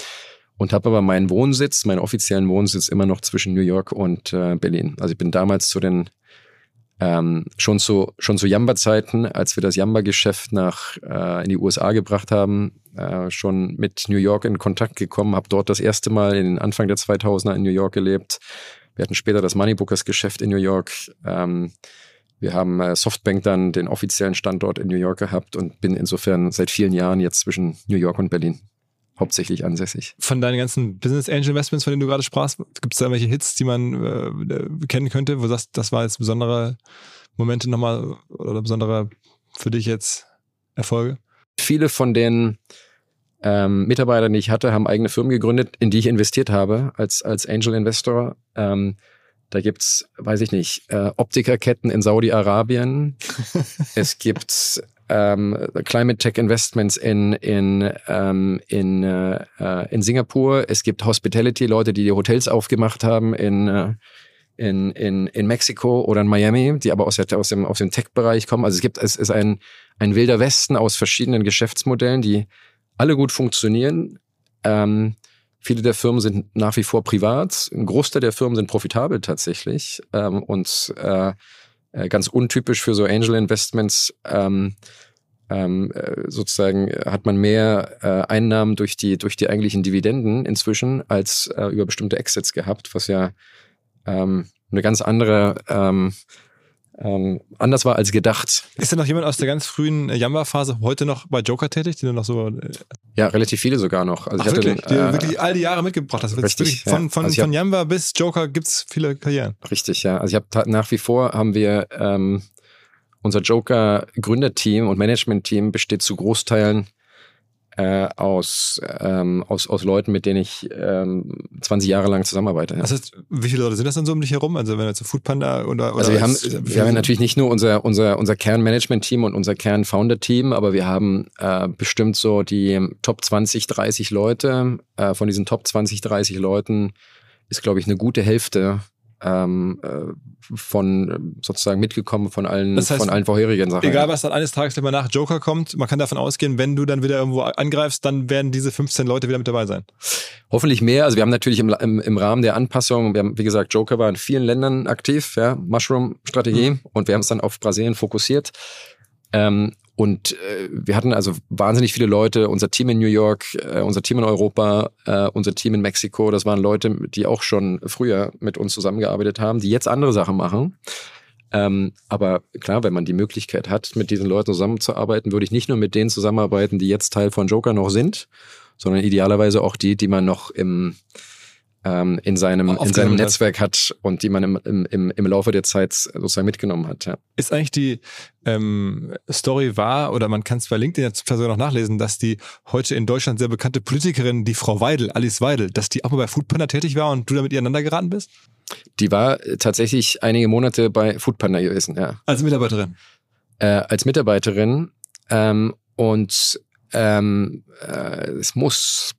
Und habe aber meinen Wohnsitz, meinen offiziellen Wohnsitz immer noch zwischen New York und äh, Berlin. Also ich bin damals zu den ähm, schon zu schon zu Jamba-Zeiten, als wir das Jamba-Geschäft nach äh, in die USA gebracht haben, äh, schon mit New York in Kontakt gekommen, habe dort das erste Mal in den Anfang der 2000er in New York gelebt. Wir hatten später das Moneybookers-Geschäft in New York. Ähm, wir haben äh, Softbank dann den offiziellen Standort in New York gehabt und bin insofern seit vielen Jahren jetzt zwischen New York und Berlin hauptsächlich ansässig. von deinen ganzen Business Angel Investments, von denen du gerade sprachst, gibt es da irgendwelche Hits, die man äh, kennen könnte, wo du sagst, das war jetzt besondere Momente nochmal oder besondere für dich jetzt Erfolge? Viele von den ähm, Mitarbeitern, die ich hatte, haben eigene Firmen gegründet, in die ich investiert habe als, als Angel Investor. Ähm, da gibt's, weiß ich nicht, äh, Optikerketten in Saudi-Arabien. es gibt ähm, Climate Tech Investments in, in, ähm, in, äh, in Singapur. Es gibt Hospitality-Leute, die die Hotels aufgemacht haben in, äh, in, in, in Mexiko oder in Miami, die aber aus, aus dem, aus dem Tech-Bereich kommen. Also es gibt, es ist ein, ein wilder Westen aus verschiedenen Geschäftsmodellen, die alle gut funktionieren. Ähm, viele der Firmen sind nach wie vor privat. Ein Großteil der Firmen sind profitabel tatsächlich. Ähm, und äh, äh, ganz untypisch für so Angel Investments. Ähm, ähm, äh, sozusagen hat man mehr äh, Einnahmen durch die durch die eigentlichen Dividenden inzwischen als äh, über bestimmte Exits gehabt, was ja ähm, eine ganz andere ähm, ähm, anders war als gedacht. Ist denn noch jemand aus der ganz frühen Jamba-Phase heute noch bei Joker tätig, du noch so äh, Ja, relativ viele sogar noch. Also ach, ich hatte wirklich, die den, äh, wirklich all die Jahre mitgebracht hast? Richtig, von, ja. von, Also von Jamba bis Joker gibt's viele Karrieren. Richtig, ja. Also ich habe nach wie vor haben wir ähm, unser Joker Gründerteam und Management-Team besteht zu Großteilen äh, aus, ähm, aus aus Leuten, mit denen ich ähm, 20 Jahre lang zusammenarbeite. Ja. Das heißt, wie viele Leute sind das dann so um dich herum? Also wenn du zu Foodpanda oder, oder Also wir haben, wir haben natürlich nicht nur unser, unser, unser Kern-Management-Team und unser Kern-Founder-Team, aber wir haben äh, bestimmt so die Top 20, 30 Leute. Äh, von diesen Top 20, 30 Leuten ist, glaube ich, eine gute Hälfte ähm, äh, von sozusagen mitgekommen von allen, Das heißt, von allen vorherigen Sachen. Egal, was dann eines Tages immer nach Joker kommt, man kann davon ausgehen, wenn du dann wieder irgendwo angreifst, dann werden diese 15 Leute wieder mit dabei sein. Hoffentlich mehr. Also wir haben natürlich im, im, im Rahmen der Anpassung, wir haben, wie gesagt, Joker war in vielen Ländern aktiv, ja, Mushroom-Strategie Mhm. und wir haben es dann auf Brasilien fokussiert. Ähm, und äh, wir hatten also wahnsinnig viele Leute, unser Team in New York, äh, unser Team in Europa, äh, unser Team in Mexiko, das waren Leute, die auch schon früher mit uns zusammengearbeitet haben, die jetzt andere Sachen machen. Ähm, aber klar, wenn man die Möglichkeit hat, mit diesen Leuten zusammenzuarbeiten, würde ich nicht nur mit denen zusammenarbeiten, die jetzt Teil von Joker noch sind, sondern idealerweise auch die, die man noch im, ähm, in seinem, in seinem. Netzwerk hat und die man im, im, im, im Laufe der Zeit sozusagen mitgenommen hat. Ja. Ist eigentlich die ähm, Story wahr, oder man kann es bei LinkedIn jetzt sogar noch nachlesen, dass die heute in Deutschland sehr bekannte Politikerin, die Frau Weidel, Alice Weidel, dass die auch mal bei Foodpanda tätig war und du damit ineinander geraten bist? Die war äh, tatsächlich einige Monate bei Foodpanda gewesen, ja. Als Mitarbeiterin. Äh, als Mitarbeiterin. Ähm, und ähm, äh, es muss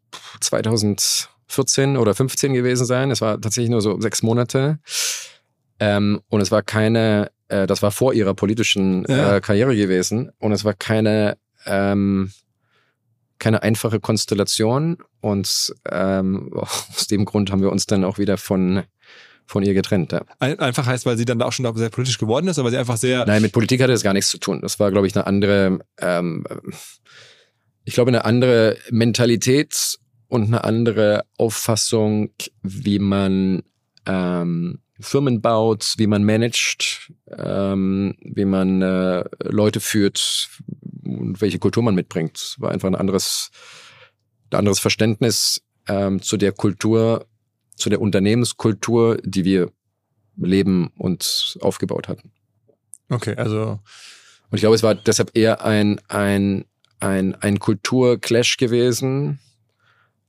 2014 oder 15 gewesen sein. Es war tatsächlich nur so sechs Monate. Ähm, und es war keine, äh, das war vor ihrer politischen Ja. äh, Karriere gewesen. Und es war keine, ähm, keine einfache Konstellation. Und ähm, aus dem Grund haben wir uns dann auch wieder von, von ihr getrennt. Ja. Ein, einfach heißt, weil sie dann auch schon sehr politisch geworden ist, aber sie einfach sehr. Nein, mit Politik hatte das gar nichts zu tun. Das war, glaube ich, eine andere, ähm, ich glaube, eine andere Mentalität und eine andere Auffassung, wie man ähm, Firmen baut, wie man managt, ähm, wie man äh, Leute führt und welche Kultur man mitbringt. Es war einfach ein anderes, ein anderes Verständnis ähm, zu der Kultur, zu der Unternehmenskultur, die wir leben und aufgebaut hatten. Okay, also. Und ich glaube, es war deshalb eher ein, ein, ein, ein Kulturclash gewesen,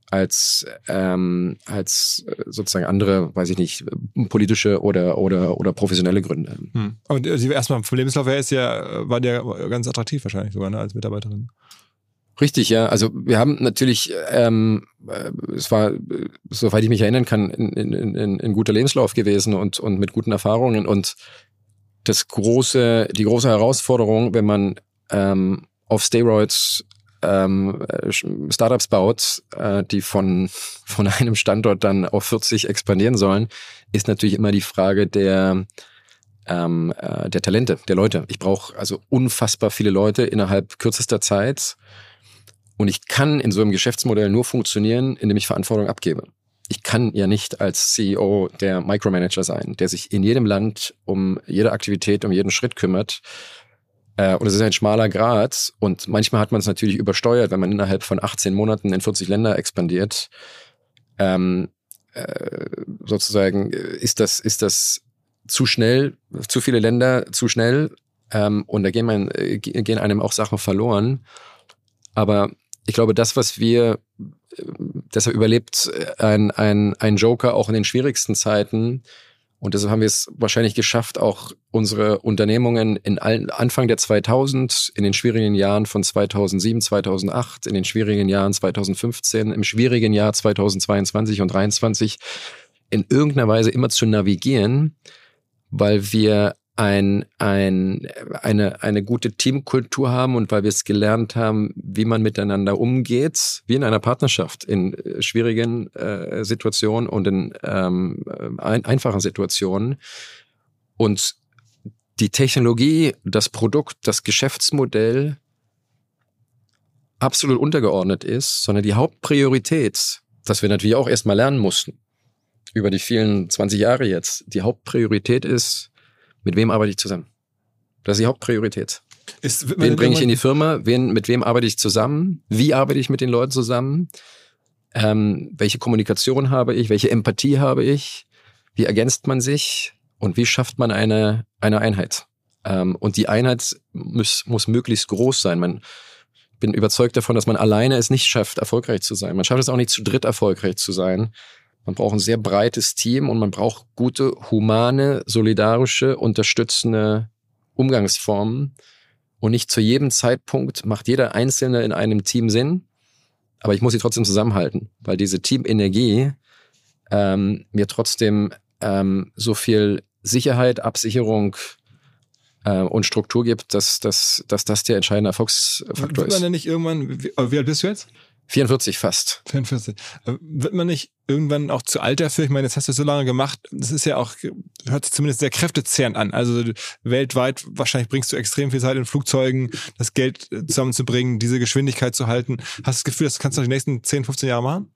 als ähm, als äh, sozusagen andere, weiß ich nicht, politische oder oder oder professionelle Gründe. Hm. Und Sie erstmal vom Lebenslauf her ist ja war der ganz attraktiv wahrscheinlich sogar ne, als Mitarbeiterin. Richtig, ja. Also wir haben natürlich, ähm, äh, es war, soweit ich mich erinnern kann, in, in, in, in guter Lebenslauf gewesen und und mit guten Erfahrungen und das große, die große Herausforderung, wenn man ähm, auf Steroids ähm, äh, Startups baut, äh, die von, von einem Standort dann auf 40 expandieren sollen, ist natürlich immer die Frage der, ähm, äh, der Talente, der Leute. Ich brauche also unfassbar viele Leute innerhalb kürzester Zeit. Und ich kann in so einem Geschäftsmodell nur funktionieren, indem ich Verantwortung abgebe. Ich kann ja nicht als CEO der Micromanager sein, der sich in jedem Land um jede Aktivität, um jeden Schritt kümmert und es ist ein schmaler Grad. Und manchmal hat man es natürlich übersteuert, wenn man innerhalb von 18 Monaten in 40 Länder expandiert. Ähm, äh, sozusagen äh, ist das, ist das zu schnell, zu viele Länder zu schnell. Ähm, und da gehen, man, äh, gehen einem auch Sachen verloren. Aber ich glaube, das, was wir, äh, deshalb überlebt ein, ein, ein Joker auch in den schwierigsten Zeiten, und deshalb haben wir es wahrscheinlich geschafft, auch unsere Unternehmungen in allen, Anfang der 2000, in den schwierigen Jahren von 2007, 2008, in den schwierigen Jahren 2015, im schwierigen Jahr 2022 und 2023 in irgendeiner Weise immer zu navigieren, weil wir ein, ein, eine, eine gute Teamkultur haben und weil wir es gelernt haben, wie man miteinander umgeht, wie in einer Partnerschaft, in äh, schwierigen äh, Situationen und in ähm, ein, einfachen Situationen. Und die Technologie, das Produkt, das Geschäftsmodell absolut untergeordnet ist, sondern die Hauptpriorität, das wir natürlich auch erstmal lernen mussten, über die vielen 20 Jahre jetzt, die Hauptpriorität ist, mit wem arbeite ich zusammen? Das ist die Hauptpriorität. Ist, wen bringe ich in die Firma? Wen, mit wem arbeite ich zusammen? Wie arbeite ich mit den Leuten zusammen? Ähm, welche Kommunikation habe ich? Welche Empathie habe ich? Wie ergänzt man sich? Und wie schafft man eine, eine Einheit? Ähm, und die Einheit muss, muss möglichst groß sein. Man bin überzeugt davon, dass man alleine es nicht schafft, erfolgreich zu sein. Man schafft es auch nicht zu dritt erfolgreich zu sein. Man braucht ein sehr breites Team und man braucht gute, humane, solidarische, unterstützende Umgangsformen. Und nicht zu jedem Zeitpunkt macht jeder Einzelne in einem Team Sinn, aber ich muss sie trotzdem zusammenhalten, weil diese Teamenergie ähm, mir trotzdem ähm, so viel Sicherheit, Absicherung äh, und Struktur gibt, dass, dass, dass das der entscheidende Erfolgsfaktor ist. Wird man denn nicht irgendwann, wie, wie alt bist du jetzt? 44 fast. 44. Äh, wird man nicht irgendwann auch zu alt dafür? Ich meine, jetzt hast du so lange gemacht. Das ist ja auch, hört sich zumindest sehr kräftezehrend an. Also weltweit, wahrscheinlich bringst du extrem viel Zeit in Flugzeugen, das Geld äh, zusammenzubringen, diese Geschwindigkeit zu halten. Hast du das Gefühl, das kannst du die nächsten 10, 15 Jahre machen?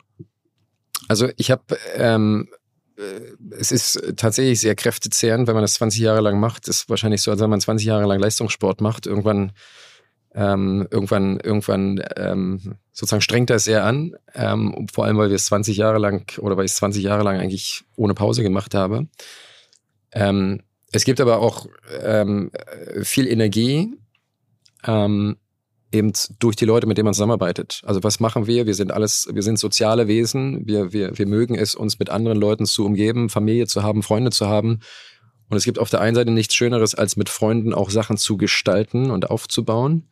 Also ich habe, ähm, äh, es ist tatsächlich sehr kräftezehrend, wenn man das 20 Jahre lang macht. Das ist wahrscheinlich so, als wenn man 20 Jahre lang Leistungssport macht. Irgendwann ähm, irgendwann, irgendwann ähm, sozusagen strengt das sehr an, ähm, vor allem weil wir es 20 Jahre lang oder weil ich es 20 Jahre lang eigentlich ohne Pause gemacht habe. Ähm, es gibt aber auch ähm, viel Energie, ähm, eben durch die Leute, mit denen man zusammenarbeitet. Also was machen wir? Wir sind alles, wir sind soziale Wesen. Wir, wir, wir mögen es, uns mit anderen Leuten zu umgeben, Familie zu haben, Freunde zu haben. Und es gibt auf der einen Seite nichts Schöneres, als mit Freunden auch Sachen zu gestalten und aufzubauen.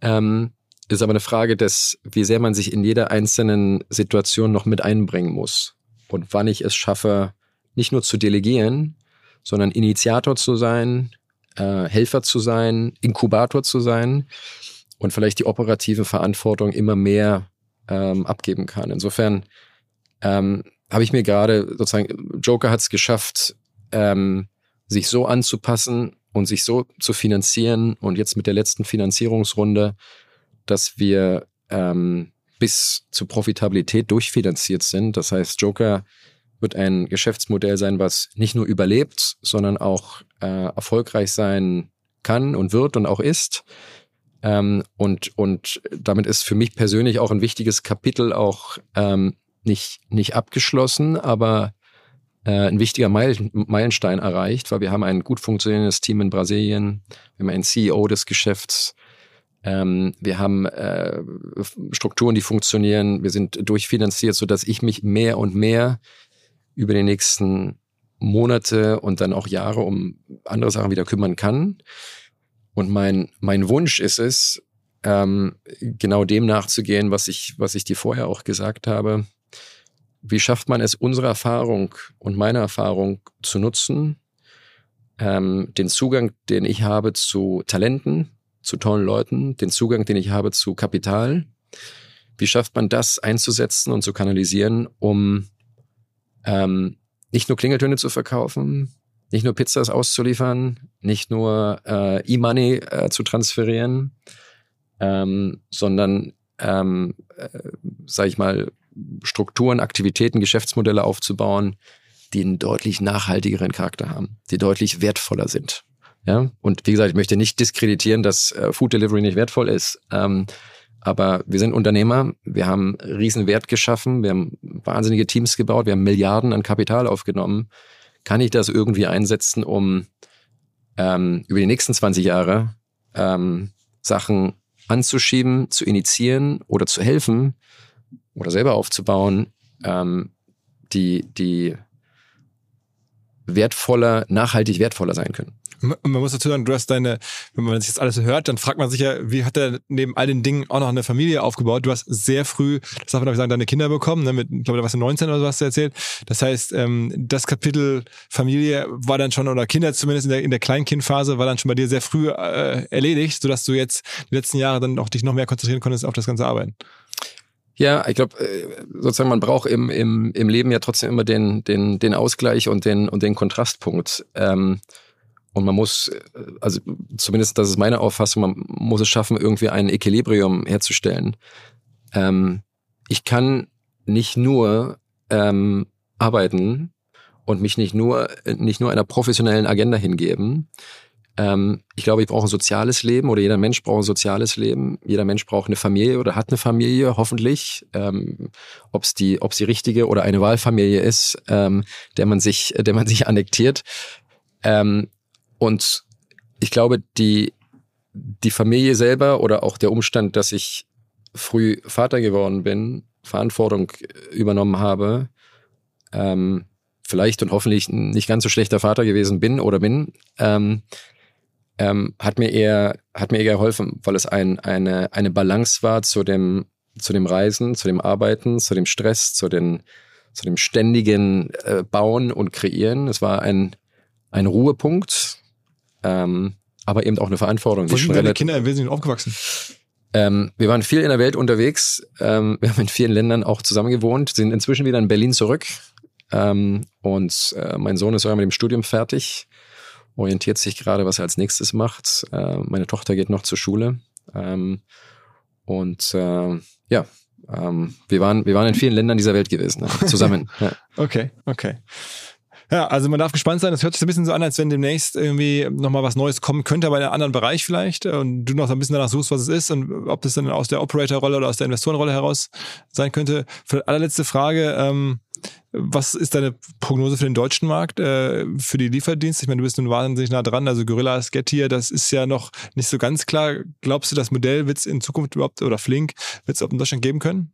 Ähm, ist aber eine Frage des, wie sehr man sich in jeder einzelnen Situation noch mit einbringen muss. Und wann ich es schaffe, nicht nur zu delegieren, sondern Initiator zu sein, äh, Helfer zu sein, Inkubator zu sein und vielleicht die operative Verantwortung immer mehr ähm, abgeben kann. Insofern ähm, habe ich mir gerade sozusagen, Joker hat es geschafft, ähm, sich so anzupassen und sich so zu finanzieren und jetzt mit der letzten Finanzierungsrunde, dass wir ähm, bis zur Profitabilität durchfinanziert sind. Das heißt, Joker wird ein Geschäftsmodell sein, was nicht nur überlebt, sondern auch äh, erfolgreich sein kann und wird und auch ist. Ähm, und, und damit ist für mich persönlich auch ein wichtiges Kapitel auch ähm, nicht, nicht abgeschlossen, aber ein wichtiger Meilenstein erreicht, weil wir haben ein gut funktionierendes Team in Brasilien, wir haben einen CEO des Geschäfts, ähm, wir haben äh, Strukturen, die funktionieren, wir sind durchfinanziert, so dass ich mich mehr und mehr über die nächsten Monate und dann auch Jahre um andere Sachen wieder kümmern kann. Und mein, mein Wunsch ist es, ähm, genau dem nachzugehen, was ich, was ich dir vorher auch gesagt habe. Wie schafft man es, unsere Erfahrung und meine Erfahrung zu nutzen, ähm, den Zugang, den ich habe zu Talenten, zu tollen Leuten, den Zugang, den ich habe zu Kapital. Wie schafft man das einzusetzen und zu kanalisieren, um ähm, nicht nur Klingeltöne zu verkaufen, nicht nur Pizzas auszuliefern, nicht nur äh, E-Money äh, zu transferieren, ähm, sondern, ähm, äh, sage ich mal, Strukturen, Aktivitäten, Geschäftsmodelle aufzubauen, die einen deutlich nachhaltigeren Charakter haben, die deutlich wertvoller sind. Ja, und wie gesagt, ich möchte nicht diskreditieren, dass äh, Food Delivery nicht wertvoll ist. Ähm, aber wir sind Unternehmer, wir haben riesen Wert geschaffen, wir haben wahnsinnige Teams gebaut, wir haben Milliarden an Kapital aufgenommen. Kann ich das irgendwie einsetzen, um ähm, über die nächsten 20 Jahre ähm, Sachen anzuschieben, zu initiieren oder zu helfen oder selber aufzubauen, ähm, die, die wertvoller, nachhaltig wertvoller sein können. Man muss dazu sagen, du hast deine, wenn man sich das alles hört, dann fragt man sich ja, wie hat er neben all den Dingen auch noch eine Familie aufgebaut? Du hast sehr früh, das darf man auch sagen, deine Kinder bekommen, ne? mit, ich glaube, da warst du 19 oder so hast du erzählt. Das heißt, ähm, das Kapitel Familie war dann schon, oder Kinder zumindest in der, in der Kleinkindphase, war dann schon bei dir sehr früh äh, erledigt, sodass du jetzt die letzten Jahre dann auch dich noch mehr konzentrieren konntest auf das ganze Arbeiten. Ja, ich glaube, äh, sozusagen, man braucht im, im, im Leben ja trotzdem immer den, den, den Ausgleich und den, und den Kontrastpunkt. Ähm, und man muss, also zumindest das ist meine Auffassung, man muss es schaffen, irgendwie ein Equilibrium herzustellen. Ähm, ich kann nicht nur ähm, arbeiten und mich nicht nur, nicht nur einer professionellen Agenda hingeben. Ähm, ich glaube, ich brauche ein soziales Leben oder jeder Mensch braucht ein soziales Leben. Jeder Mensch braucht eine Familie oder hat eine Familie, hoffentlich. Ähm, ob es die, ob's die richtige oder eine Wahlfamilie ist, ähm, der man sich, der man sich annektiert. Ähm, und ich glaube, die, die Familie selber oder auch der Umstand, dass ich früh Vater geworden bin, Verantwortung übernommen habe, ähm, vielleicht und hoffentlich nicht ganz so schlechter Vater gewesen bin oder bin, ähm, ähm, hat mir eher hat mir eher geholfen, weil es ein, eine eine Balance war zu dem zu dem Reisen, zu dem Arbeiten, zu dem Stress, zu den zu dem ständigen äh, Bauen und Kreieren. Es war ein ein Ruhepunkt, ähm, aber eben auch eine Verantwortung. Wo sind deine Kinder im Wesentlichen aufgewachsen? Ähm, wir waren viel in der Welt unterwegs. Ähm, wir haben in vielen Ländern auch zusammen gewohnt, sind inzwischen wieder in Berlin zurück. Ähm, und äh, mein Sohn ist sogar mit dem Studium fertig, orientiert sich gerade, was er als nächstes macht. Äh, meine Tochter geht noch zur Schule. Ähm, und äh, ja, ähm, wir, waren, wir waren in vielen Ländern dieser Welt gewesen, ne? zusammen. ja. Okay, okay. Ja, also man darf gespannt sein. Das hört sich so ein bisschen so an, als wenn demnächst irgendwie nochmal was Neues kommen könnte, aber in einem anderen Bereich vielleicht. Und du noch so ein bisschen danach suchst, was es ist und ob das dann aus der Operator-Rolle oder aus der Investorenrolle heraus sein könnte. Für die allerletzte Frage, ähm, was ist deine Prognose für den deutschen Markt, äh, für die Lieferdienste? Ich meine, du bist nun wahnsinnig nah dran. Also Gorilla Get hier, das ist ja noch nicht so ganz klar. Glaubst du, das Modell wird es in Zukunft überhaupt oder Flink wird es in Deutschland geben können?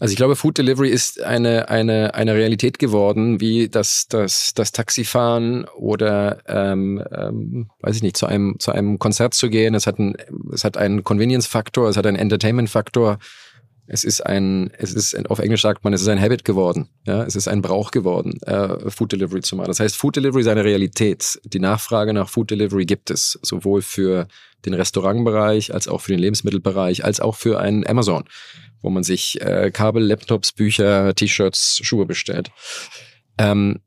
Also ich glaube, Food Delivery ist eine, eine, eine Realität geworden, wie das, das, das Taxifahren oder ähm, ähm, weiß ich nicht, zu einem, zu einem Konzert zu gehen. Es hat, ein, es hat einen Convenience-Faktor, es hat einen Entertainment-Faktor. Es ist ein, es ist, auf Englisch sagt man, es ist ein Habit geworden. Ja, es ist ein Brauch geworden, äh, Food Delivery zu machen. Das heißt, Food Delivery ist eine Realität. Die Nachfrage nach Food Delivery gibt es, sowohl für den Restaurantbereich als auch für den Lebensmittelbereich, als auch für einen Amazon wo man sich äh, Kabel, Laptops, Bücher, T-Shirts, Schuhe bestellt. Ähm,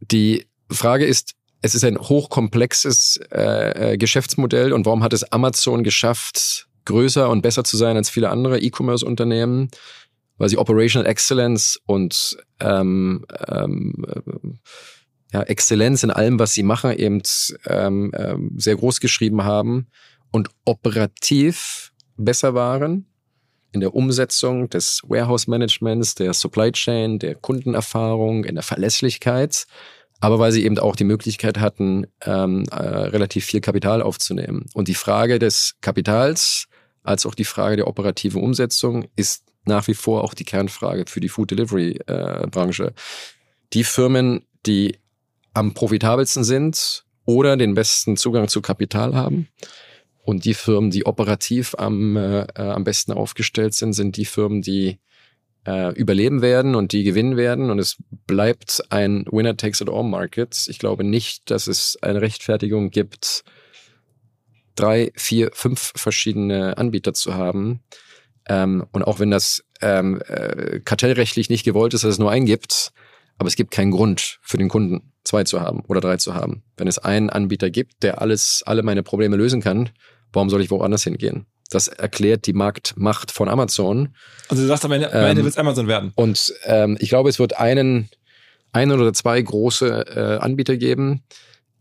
die Frage ist, es ist ein hochkomplexes äh, äh, Geschäftsmodell und warum hat es Amazon geschafft, größer und besser zu sein als viele andere E-Commerce-Unternehmen, weil sie Operational Excellence und ähm, ähm, ja, Exzellenz in allem, was sie machen, eben ähm, ähm, sehr groß geschrieben haben und operativ besser waren in der Umsetzung des Warehouse-Managements, der Supply Chain, der Kundenerfahrung, in der Verlässlichkeit, aber weil sie eben auch die Möglichkeit hatten, ähm, äh, relativ viel Kapital aufzunehmen. Und die Frage des Kapitals als auch die Frage der operativen Umsetzung ist nach wie vor auch die Kernfrage für die Food Delivery äh, Branche. Die Firmen, die am profitabelsten sind oder den besten Zugang zu Kapital haben, und die Firmen, die operativ am, äh, äh, am besten aufgestellt sind, sind die Firmen, die äh, überleben werden und die gewinnen werden. Und es bleibt ein Winner takes it all Market. Ich glaube nicht, dass es eine Rechtfertigung gibt, drei, vier, fünf verschiedene Anbieter zu haben. Ähm, und auch wenn das ähm, äh, kartellrechtlich nicht gewollt ist, dass es nur einen gibt, aber es gibt keinen Grund für den Kunden, zwei zu haben oder drei zu haben. Wenn es einen Anbieter gibt, der alles, alle meine Probleme lösen kann, Warum soll ich woanders hingehen? Das erklärt die Marktmacht von Amazon. Also du sagst am Ende, am Ende ähm, wird es Amazon werden. Und ähm, ich glaube, es wird einen, einen oder zwei große äh, Anbieter geben.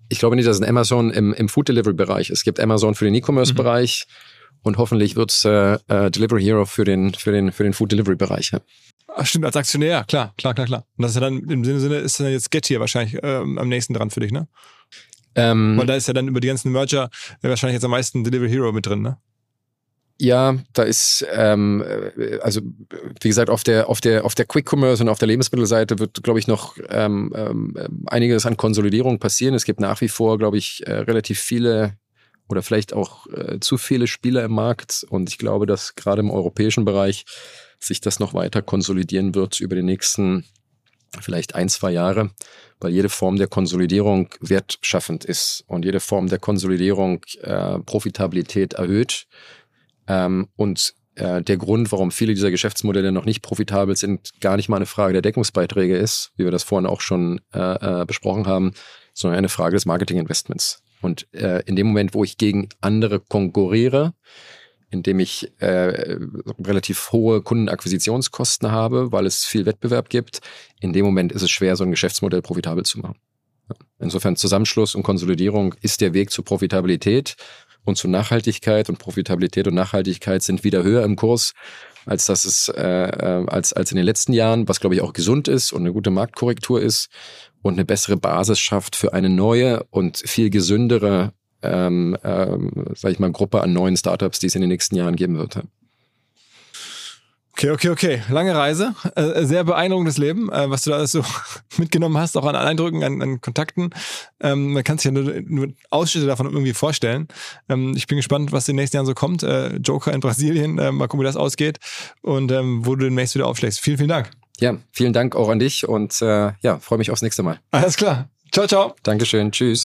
Ich glaube nicht, dass es ein Amazon im, im Food Delivery Bereich. Es gibt Amazon für den E-Commerce Bereich mhm. und hoffentlich wird es äh, äh, Delivery Hero für den für den für den Food Delivery Bereich. Ja. Ach, stimmt, als Aktionär, klar, klar, klar, klar. Und das ist ja dann im Sinne ist dann jetzt Get hier wahrscheinlich ähm, am nächsten dran für dich, ne? Ähm, Weil da ist ja dann über die ganzen Merger wahrscheinlich jetzt am meisten Delivery Hero mit drin, ne? Ja, da ist ähm, äh, also wie gesagt auf der auf der auf der Quick Commerce und auf der Lebensmittelseite wird glaube ich noch ähm, ähm, einiges an Konsolidierung passieren. Es gibt nach wie vor glaube ich äh, relativ viele oder vielleicht auch äh, zu viele Spieler im Markt und ich glaube, dass gerade im europäischen Bereich sich das noch weiter konsolidieren wird über die nächsten vielleicht ein zwei Jahre weil jede Form der Konsolidierung wertschaffend ist und jede Form der Konsolidierung äh, Profitabilität erhöht. Ähm, und äh, der Grund, warum viele dieser Geschäftsmodelle noch nicht profitabel sind, gar nicht mal eine Frage der Deckungsbeiträge ist, wie wir das vorhin auch schon äh, äh besprochen haben, sondern eine Frage des Marketinginvestments. Und äh, in dem Moment, wo ich gegen andere konkurriere, indem ich äh, relativ hohe Kundenakquisitionskosten habe, weil es viel Wettbewerb gibt. In dem Moment ist es schwer, so ein Geschäftsmodell profitabel zu machen. Insofern Zusammenschluss und Konsolidierung ist der Weg zur Profitabilität und zur Nachhaltigkeit und Profitabilität und Nachhaltigkeit sind wieder höher im Kurs, als das es äh, äh als als in den letzten Jahren, was glaube ich auch gesund ist und eine gute Marktkorrektur ist und eine bessere Basis schafft für eine neue und viel gesündere ähm, ähm, sag ich mal, Gruppe an neuen Startups, die es in den nächsten Jahren geben wird. Okay, okay, okay. Lange Reise, äh, sehr beeindruckendes Leben, äh, was du da alles so mitgenommen hast, auch an Eindrücken, an, an Kontakten. Ähm, man kann sich ja nur, nur Ausschnitte davon irgendwie vorstellen. Ähm, ich bin gespannt, was in den nächsten Jahren so kommt. Äh, Joker in Brasilien, äh, mal gucken, wie das ausgeht und ähm, wo du demnächst wieder aufschlägst. Vielen, vielen Dank. Ja, vielen Dank auch an dich und äh, ja, freue mich aufs nächste Mal. Alles klar. Ciao, ciao. Dankeschön. Tschüss.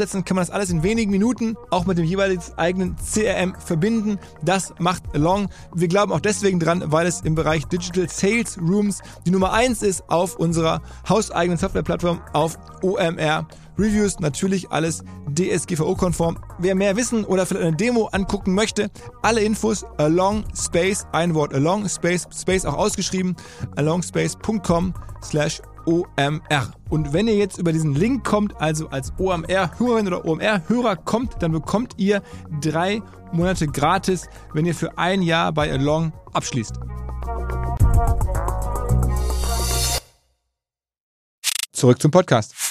aufsetzen, kann man das alles in wenigen Minuten auch mit dem jeweiligen eigenen CRM verbinden. Das macht Along. Wir glauben auch deswegen dran, weil es im Bereich Digital Sales Rooms die Nummer 1 ist auf unserer hauseigenen Softwareplattform auf OMR Reviews, natürlich alles DSGVO-konform. Wer mehr wissen oder vielleicht eine Demo angucken möchte, alle Infos along space, ein Wort along space, space auch ausgeschrieben, alongspace.com slash OMR. Und wenn ihr jetzt über diesen Link kommt, also als OMR-Hörerin oder OMR-Hörer kommt, dann bekommt ihr drei Monate gratis, wenn ihr für ein Jahr bei Along abschließt. Zurück zum Podcast.